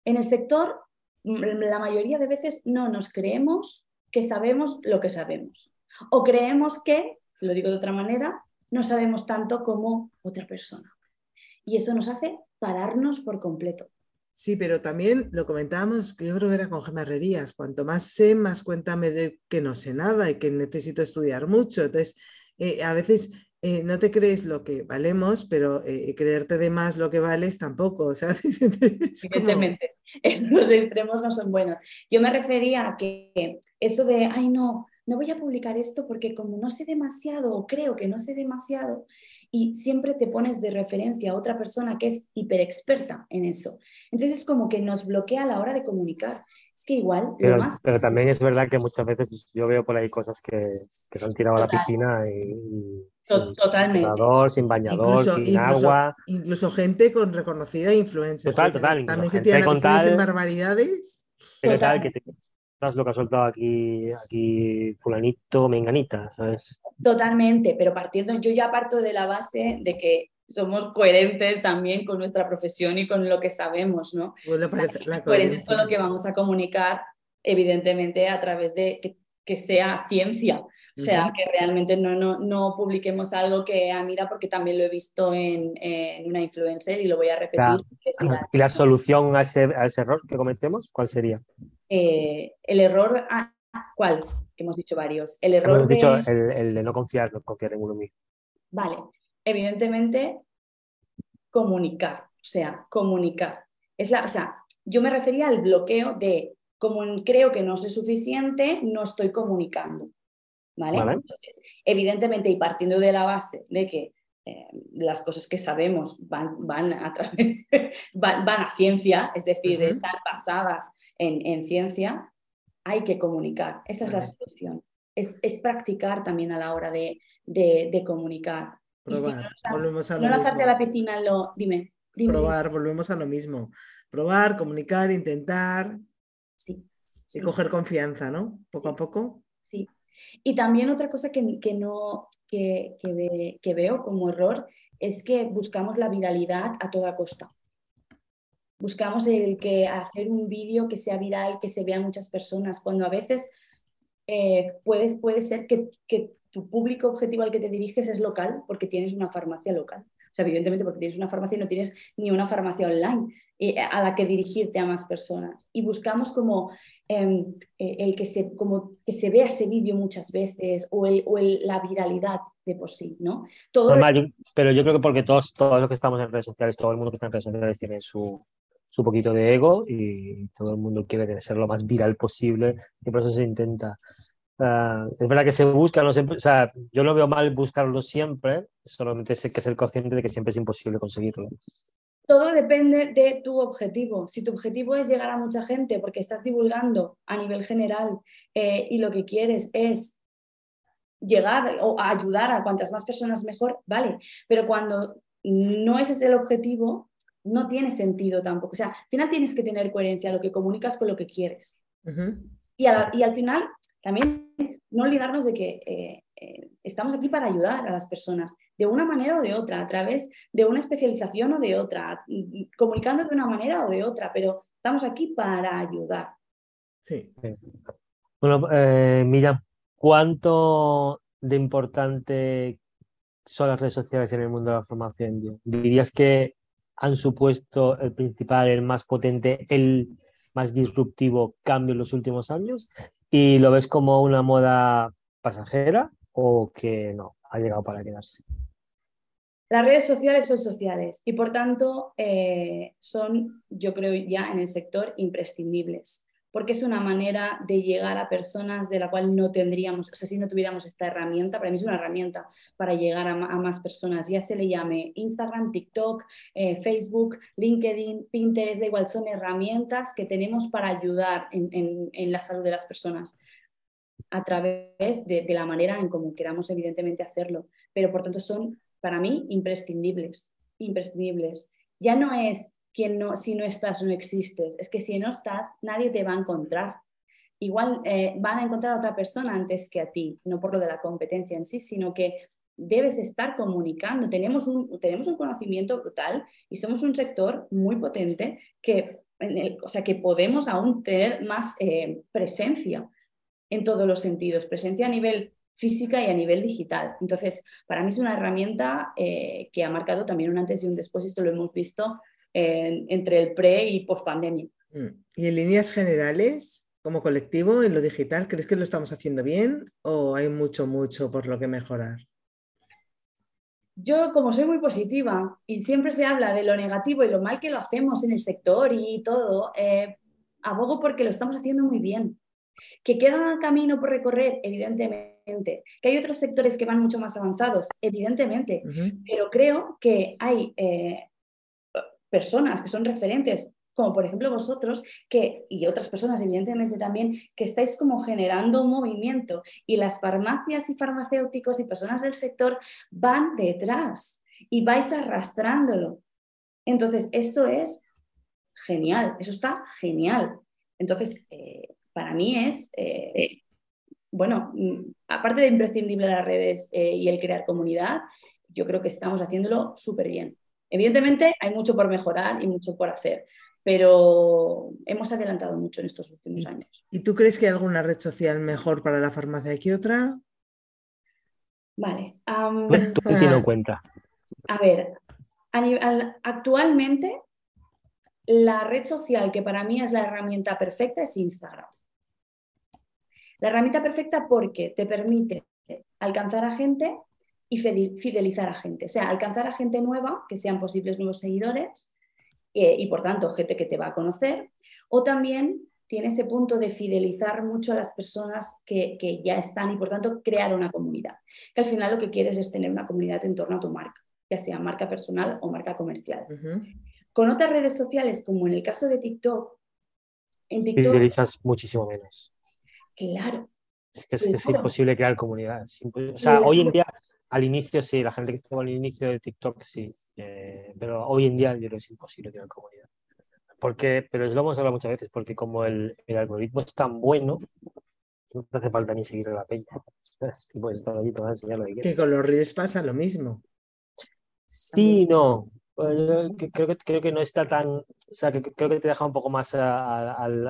B: en el sector, la mayoría de veces no nos creemos que sabemos lo que sabemos. O creemos que, lo digo de otra manera, no sabemos tanto como otra persona y eso nos hace pararnos por completo.
C: Sí, pero también lo comentábamos, que yo creo que era con gemarrerías, cuanto más sé, más cuenta me doy que no sé nada y que necesito estudiar mucho. Entonces, eh, a veces eh, no te crees lo que valemos, pero eh, creerte de más lo que vales tampoco, ¿sabes?
B: Evidentemente, los extremos no son buenos. Yo me refería a que eso de, ay no, no voy a publicar esto porque como no sé demasiado o creo que no sé demasiado, y siempre te pones de referencia a otra persona que es hiperexperta en eso. Entonces es como que nos bloquea a la hora de comunicar. Es que igual
A: pero,
B: lo más...
A: Pero también es verdad que muchas veces yo veo por ahí cosas que, que se han tirado a la piscina y...
B: Totalmente.
A: Sin, sin bañador, sin agua.
C: Incluso gente con reconocida influencia.
A: Total, total.
C: También se tiran a la piscina y hacen barbaridades.
A: Total. que te, lo que ha soltado aquí, aquí fulanito, menganita, ¿sabes?
B: Totalmente, pero partiendo, yo ya parto de la base de que somos coherentes también con nuestra profesión y con lo que sabemos, ¿no?
C: Pues la
B: coherentes con lo que vamos a comunicar, evidentemente, a través de que, sea ciencia. O sea, que realmente no, no, no, publiquemos algo que, ah, mira, porque también lo he visto en, en una influencer y lo voy a repetir.
A: ¿Y la solución a ese, a ese error que cometemos, cuál sería?
B: Eh, el error, ah, ¿cuál? Que hemos dicho varios. El error
A: hemos dicho el, de no confiar, no confiar en uno mismo.
B: Vale, evidentemente comunicar, o sea, comunicar. Es la, o sea, yo me refería al bloqueo de como creo que no sé suficiente, no estoy comunicando. ¿Vale? Entonces, evidentemente, y partiendo de la base de que eh, las cosas que sabemos van, van a través, van, a ciencia, es decir, están basadas en, ciencia, hay que comunicar. Esa es la solución. Es, practicar también a la hora de, comunicar.
C: Probar, volvemos a
B: lo no mismo. la piscina, lo, dime,
C: Probar, volvemos a lo mismo. Probar, comunicar, intentar.
B: Sí.
C: Y coger confianza, ¿no? Poco a poco.
B: Sí. Y también otra cosa que, que no, que, que, veo como error es que buscamos la viralidad a toda costa. Buscamos el que hacer un vídeo que sea viral, que se vea muchas personas, cuando a veces eh, puede, puede ser que, que tu público objetivo al que te diriges es local porque tienes una farmacia local. O sea, evidentemente porque tienes una farmacia y no tienes ni una farmacia online eh, a la que dirigirte a más personas. Y buscamos como em, eh, el que se, como que se vea ese vídeo muchas veces o, el, o el, la viralidad de por sí, ¿no?
A: Todo Normal, yo, pero yo creo que porque todos, todos los que estamos en redes sociales, todo el mundo que está en redes sociales tiene su, su poquito de ego y todo el mundo quiere ser lo más viral posible y por eso se intenta. Uh, es verdad que se busca, no siempre, o sea, yo no veo mal buscarlo siempre, solamente sé que ser consciente de que siempre es imposible conseguirlo.
B: Todo depende de tu objetivo. Si tu objetivo es llegar a mucha gente porque estás divulgando a nivel general eh, y lo que quieres es llegar o ayudar a cuantas más personas mejor, vale. Pero cuando no ese es el objetivo, no tiene sentido tampoco. O sea, al final tienes que tener coherencia, lo que comunicas con lo que quieres. Uh -huh. y, la, y, al final también no olvidarnos de que eh, eh, estamos aquí para ayudar a las personas de una manera o de otra, a través de una especialización o de otra, comunicando de una manera o de otra, pero estamos aquí para ayudar.
C: Sí.
A: Bueno, eh, Mira, ¿cuánto de importante son las redes sociales en el mundo de la formación? ¿Dirías que han supuesto el principal, el más potente, el más disruptivo cambio en los últimos años? ¿Y lo ves como una moda pasajera o que no, ha llegado para quedarse?
B: Las redes sociales son sociales y por tanto eh, son, yo creo, ya en el sector imprescindibles, porque es una manera de llegar a personas de la cual no tendríamos, o sea, si no tuviéramos esta herramienta, para mí es una herramienta para llegar a, más personas, ya se le llame Instagram, TikTok, eh, Facebook, LinkedIn, Pinterest, da igual, son herramientas que tenemos para ayudar en, en, en la salud de las personas a través de, de, la manera en cómo queramos evidentemente hacerlo, pero por tanto son para mí imprescindibles, imprescindibles. Ya no es que no, si no estás no existes, es que si no estás nadie te va a encontrar. Igual eh, van a encontrar a otra persona antes que a ti, no por lo de la competencia en sí, sino que debes estar comunicando. Tenemos un, tenemos un conocimiento brutal y somos un sector muy potente que, en el, o sea, que podemos aún tener más eh, presencia en todos los sentidos, presencia a nivel física y a nivel digital. Entonces, para mí es una herramienta eh, que ha marcado también un antes y un después, esto lo hemos visto en, entre el pre y post pandemia.
C: Y en líneas generales, como colectivo, en lo digital, ¿crees que lo estamos haciendo bien o hay mucho, mucho por lo que mejorar?
B: Yo, como soy muy positiva y siempre se habla de lo negativo y lo mal que lo hacemos en el sector y todo, eh, abogo porque lo estamos haciendo muy bien. Que queda un camino por recorrer, evidentemente. Que hay otros sectores que van mucho más avanzados, evidentemente. Uh -huh. Pero creo que hay eh, personas que son referentes, como por ejemplo vosotros, que, y otras personas evidentemente también, que estáis como generando un movimiento y las farmacias y farmacéuticos y personas del sector van detrás y vais arrastrándolo. Entonces, eso es genial, eso está genial. Entonces, eh, para mí es, eh, bueno, mm, aparte de imprescindible las redes eh, y el crear comunidad, yo creo que estamos haciéndolo súper bien. Evidentemente hay mucho por mejorar y mucho por hacer, pero hemos adelantado mucho en estos últimos años.
C: ¿Y tú crees que hay alguna red social mejor para la farmacia que otra?
B: Vale. Um,
A: ¿Tú qué tiene cuenta?
B: A ver, a nivel, actualmente la red social que para mí es la herramienta perfecta es Instagram. La herramienta perfecta porque te permite alcanzar a gente y fidelizar a gente. O sea, alcanzar a gente nueva, que sean posibles nuevos seguidores eh, y por tanto gente que te va a conocer. O también tiene ese punto de fidelizar mucho a las personas que, que, ya están y por tanto crear una comunidad. Que al final lo que quieres es tener una comunidad en torno a tu marca, ya sea marca personal o marca comercial. Uh -huh. Con otras redes sociales, como en el caso de TikTok,
A: en TikTok... Fidelizas muchísimo menos.
B: Claro.
A: Es que es, claro. es imposible crear comunidad. O sea, claro. hoy en día, al inicio sí, la gente que estuvo al inicio de TikTok sí, eh, pero hoy en día yo creo que es imposible crear comunidad. Porque, pero lo hemos hablado muchas veces, porque como el, el algoritmo es tan bueno, no te hace falta ni seguir a la peña. Y puedes estar allí, te vas a enseñar lo que
C: con los reels pasa lo mismo.
A: Sí, no. Creo, que, creo que no está tan, o sea, que creo que te deja un poco más al,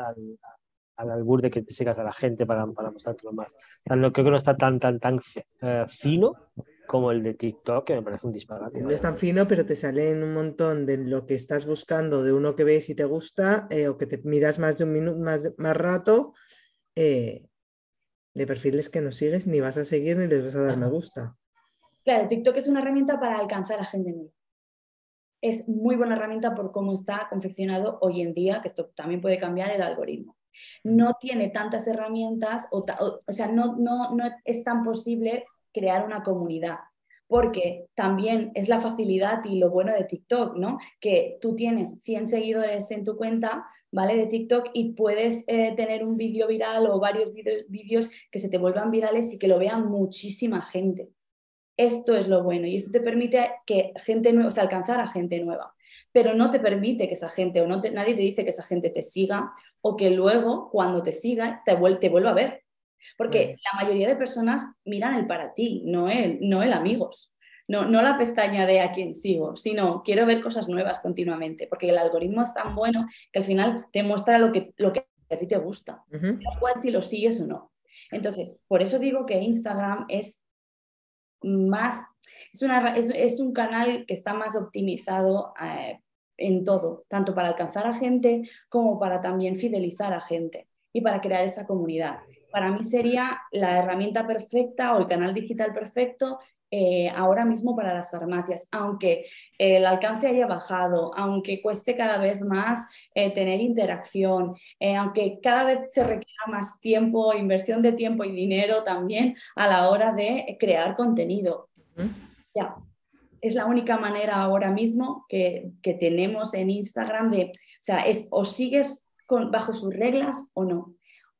A: al albur de que te sigas a la gente para, para mostrártelo más. no, creo que no está tan, tan, tan eh, fino como el de TikTok, que me parece un disparate.
C: No es tan fino, pero te salen un montón de lo que estás buscando, de uno que ves y te gusta, eh, o que te miras más de un minuto, más, más rato, eh, de perfiles que no sigues, ni vas a seguir, ni les vas a dar me gusta.
B: Claro, TikTok es una herramienta para alcanzar a gente nueva. Es muy buena herramienta por cómo está confeccionado hoy en día, que esto también puede cambiar el algoritmo no tiene tantas herramientas, o, sea, no, no, no es tan posible crear una comunidad porque también es la facilidad y lo bueno de TikTok, ¿no? Que tú tienes 100 seguidores en tu cuenta, ¿vale? De TikTok y puedes eh, tener un vídeo viral o varios vídeos que se te vuelvan virales y que lo vean muchísima gente. Esto es lo bueno y esto te permite que gente nueva, o sea, alcanzar a gente nueva, pero no te permite que esa gente o no nadie te dice que esa gente te siga o que luego cuando te siga te, te vuelva a ver. Porque la mayoría de personas miran el para ti, no el, no el amigos. No, no la pestaña de a quién sigo, sino quiero ver cosas nuevas continuamente, porque el algoritmo es tan bueno que al final te muestra lo que, lo que a ti te gusta, igual si lo sigues o no. Entonces, por eso digo que Instagram es más, es, una, es, un canal que está más optimizado eh, en todo, tanto para alcanzar a gente como para también fidelizar a gente y para crear esa comunidad. Para mí sería la herramienta perfecta o el canal digital perfecto eh, ahora mismo para las farmacias, aunque el alcance haya bajado, aunque cueste cada vez más eh, tener interacción, eh, aunque cada vez se requiera más tiempo, inversión de tiempo y dinero también a la hora de crear contenido. Ya, es la única manera ahora mismo que, tenemos en Instagram de, o sea, es o sigues con, bajo sus reglas o no.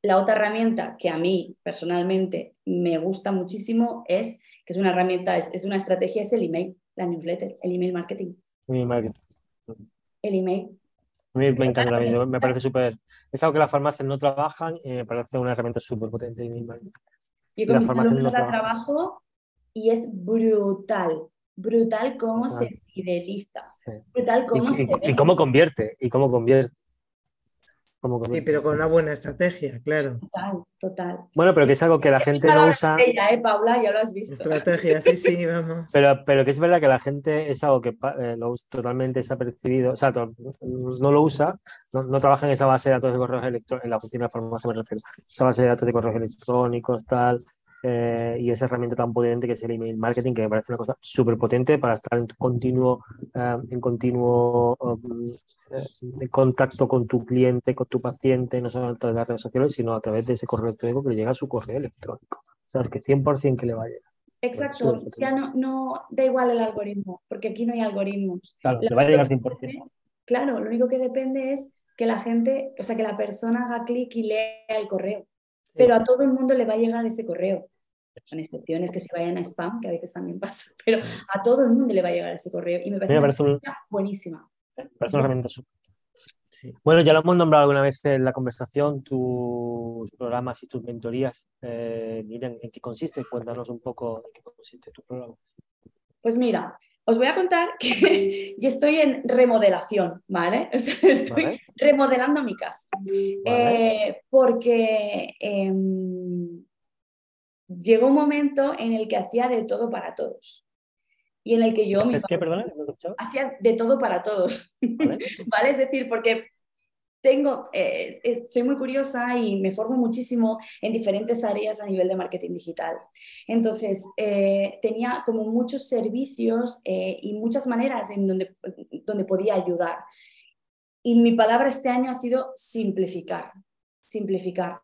B: La otra herramienta que a mí personalmente me gusta muchísimo es, que es una herramienta, es, una estrategia, es el email, la newsletter, el email marketing. El email.
A: A mí me encanta, me parece súper. Es algo que las farmacias no trabajan y me parece una herramienta súper potente.
B: Yo con mis alumnos no trabajo y es brutal brutal cómo se fideliza, brutal cómo
A: y,
B: se...
A: Y, cómo convierte, y cómo convierte.
C: Sí, pero con una buena estrategia, claro.
B: Total, total.
A: Bueno, pero que es algo que la gente no usa.
B: Ella, ¿eh, Paula? Ya lo has visto.
C: Estrategia, sí, sí, vamos.
A: Pero, pero que es verdad que la gente es algo que eh, lo, totalmente desapercibido, o sea, no lo usa, no, trabaja en esa base de datos de correos electrónicos, en la oficina de farmacia me refiero, esa base de datos de correos electrónicos, tal, eh, y esa herramienta tan potente que es el email marketing, que me parece una cosa súper potente para estar en continuo, eh, en continuo um, eh, contacto con tu cliente, con tu paciente, no solo a través de las redes sociales, sino a través de ese correo electrónico que le llega a su correo electrónico. O sea, es que 100% que le va a llegar.
B: Exacto, ya no, no da igual el algoritmo, porque aquí no hay algoritmos.
A: Claro, le va a llegar 100%.
B: claro, lo único que depende es que la gente, o sea, que la persona haga clic y lea el correo pero a todo el mundo le va a llegar ese correo, con excepciones que se vayan a spam, que a veces también pasa, pero a todo el mundo le va a llegar ese correo y me parece, una buenísima.
A: Parece una herramienta Bueno, ya lo hemos nombrado alguna vez en la conversación, tus programas y tus mentorías. Eh, miren, ¿en qué consiste? Cuéntanos un poco en qué consiste tu programa.
B: Pues mira, os voy a contar que yo estoy en remodelación, ¿vale? estoy remodelando mi casa. Eh, porque em, llegó un momento en el que hacía de todo para todos. Y en el que yo...
A: ¿Es que, perdona?
B: Hacía de todo para todos. ¿Vale? Es decir, porque tengo, eh, eh, soy muy curiosa y me formo muchísimo en diferentes áreas a nivel de marketing digital. Entonces, eh, tenía como muchos servicios y muchas maneras en donde, donde podía ayudar. Y mi palabra este año ha sido simplificar, simplificar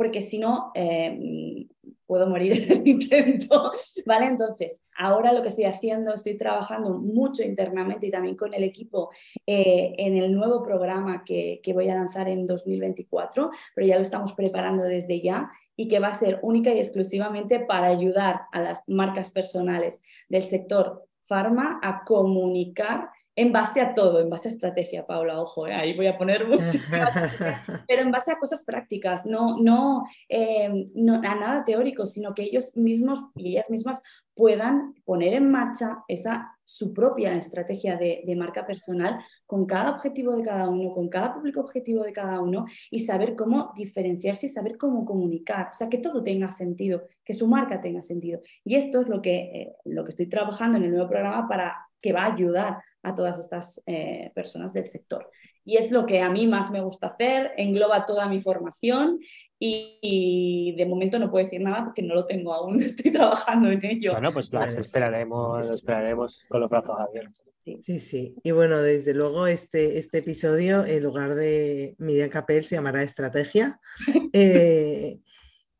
B: porque si no, eh, puedo morir en el intento, ¿vale? Entonces, ahora lo que estoy haciendo, estoy trabajando mucho internamente y también con el equipo eh, en el nuevo programa que, que voy a lanzar en 2024, pero ya lo estamos preparando desde ya y que va a ser única y exclusivamente para ayudar a las marcas personales del sector farma a comunicar en base a todo, en base a estrategia, Paula, ojo, eh, ahí voy a poner mucho, pero en base a cosas prácticas, no, no, eh, no a nada teórico, sino que ellos mismos y ellas mismas puedan poner en marcha esa su propia estrategia de, de, marca personal con cada objetivo de cada uno, con cada público objetivo de cada uno y saber cómo diferenciarse y saber cómo comunicar, o sea, que todo tenga sentido, que su marca tenga sentido. Y esto es lo que, eh, lo que estoy trabajando en el nuevo programa para que va a ayudar a todas estas eh, personas del sector. Y es lo que a mí más me gusta hacer, engloba toda mi formación y, de momento no puedo decir nada porque no lo tengo aún, estoy trabajando en ello.
A: Bueno, pues las esperaremos, esperaremos con los brazos abiertos.
C: Sí. sí, Y bueno, desde luego este, este episodio, en lugar de Miriam Capel, se llamará Estrategia. Eh,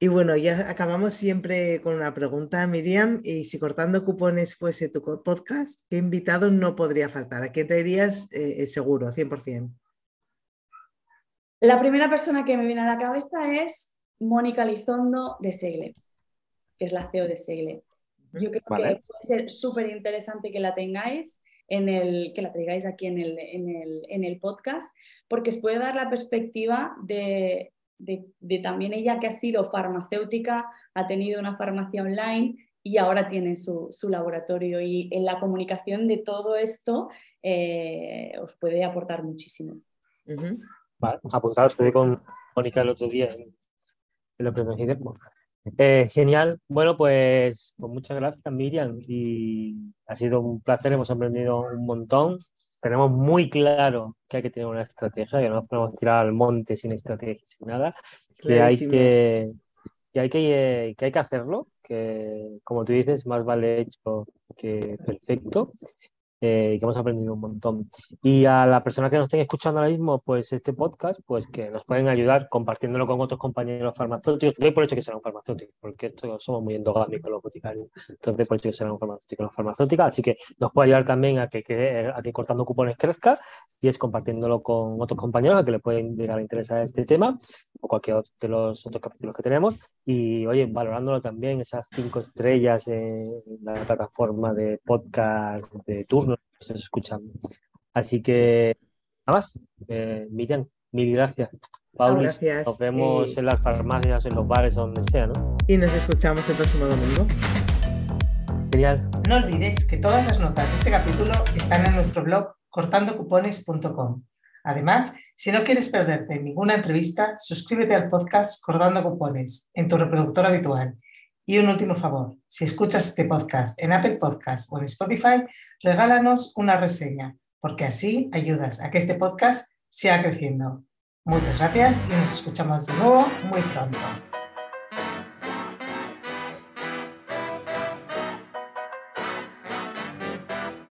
C: y bueno, ya acabamos siempre con una pregunta, Miriam, y si cortando cupones fuese tu podcast, ¿qué invitado no podría faltar? ¿A quién traerías eh, seguro, 100%?
B: La primera persona que me viene a la cabeza es Mónica Lizondo de Segle, que es la CEO de Segle. Yo creo que puede ser súper interesante que la tengáis, en el, que la traigáis aquí en el, en el podcast, porque os puede dar la perspectiva de de, también ella que ha sido farmacéutica, ha tenido una farmacia online y ahora tiene su, laboratorio. Y en la comunicación de todo esto eh, os puede aportar muchísimo.
A: Vale, apuntados, estuve con Mónica el otro día en, en los eh, genial. Bueno, pues, pues muchas gracias, Miriam. Y ha sido un placer, hemos aprendido un montón tenemos muy claro que hay que tener una estrategia, que no nos podemos tirar al monte sin estrategia, sin nada, que hay que, que, hay que, que hay que hacerlo, que como tú dices, más vale hecho que perfecto, eh, que hemos aprendido un montón. Y a la persona que nos estén escuchando ahora mismo, pues este podcast, pues que nos pueden ayudar compartiéndolo con otros compañeros farmacéuticos. Doy por hecho que serán farmacéuticos, porque esto somos muy endogámicos los boticarios. Entonces, por hecho que serán farmacéuticos los farmacéuticas. Así que nos puede ayudar también a que, que, a que cortando cupones crezca y es compartiéndolo con otros compañeros a que le pueden llegar a interesar este tema o cualquier otro de los otros capítulos que tenemos. Y oye, valorándolo también, esas cinco estrellas en la plataforma de podcast de turno estás escuchando. Así que, nada más, eh, Miriam, mil gracias. Paulis, gracias. nos vemos en las farmacias, en los bares, donde sea, ¿no?
C: Y nos escuchamos el próximo domingo.
A: Genial.
C: No olvides que todas las notas de este capítulo están en nuestro blog cortandocupones.com. Además, si no quieres perderte ninguna entrevista, suscríbete al podcast Cortando Cupones en tu reproductor habitual y un último favor, si escuchas este podcast en Apple Podcast o en Spotify, regálanos una reseña, porque así ayudas a que este podcast siga creciendo. Muchas gracias y nos escuchamos de nuevo muy pronto.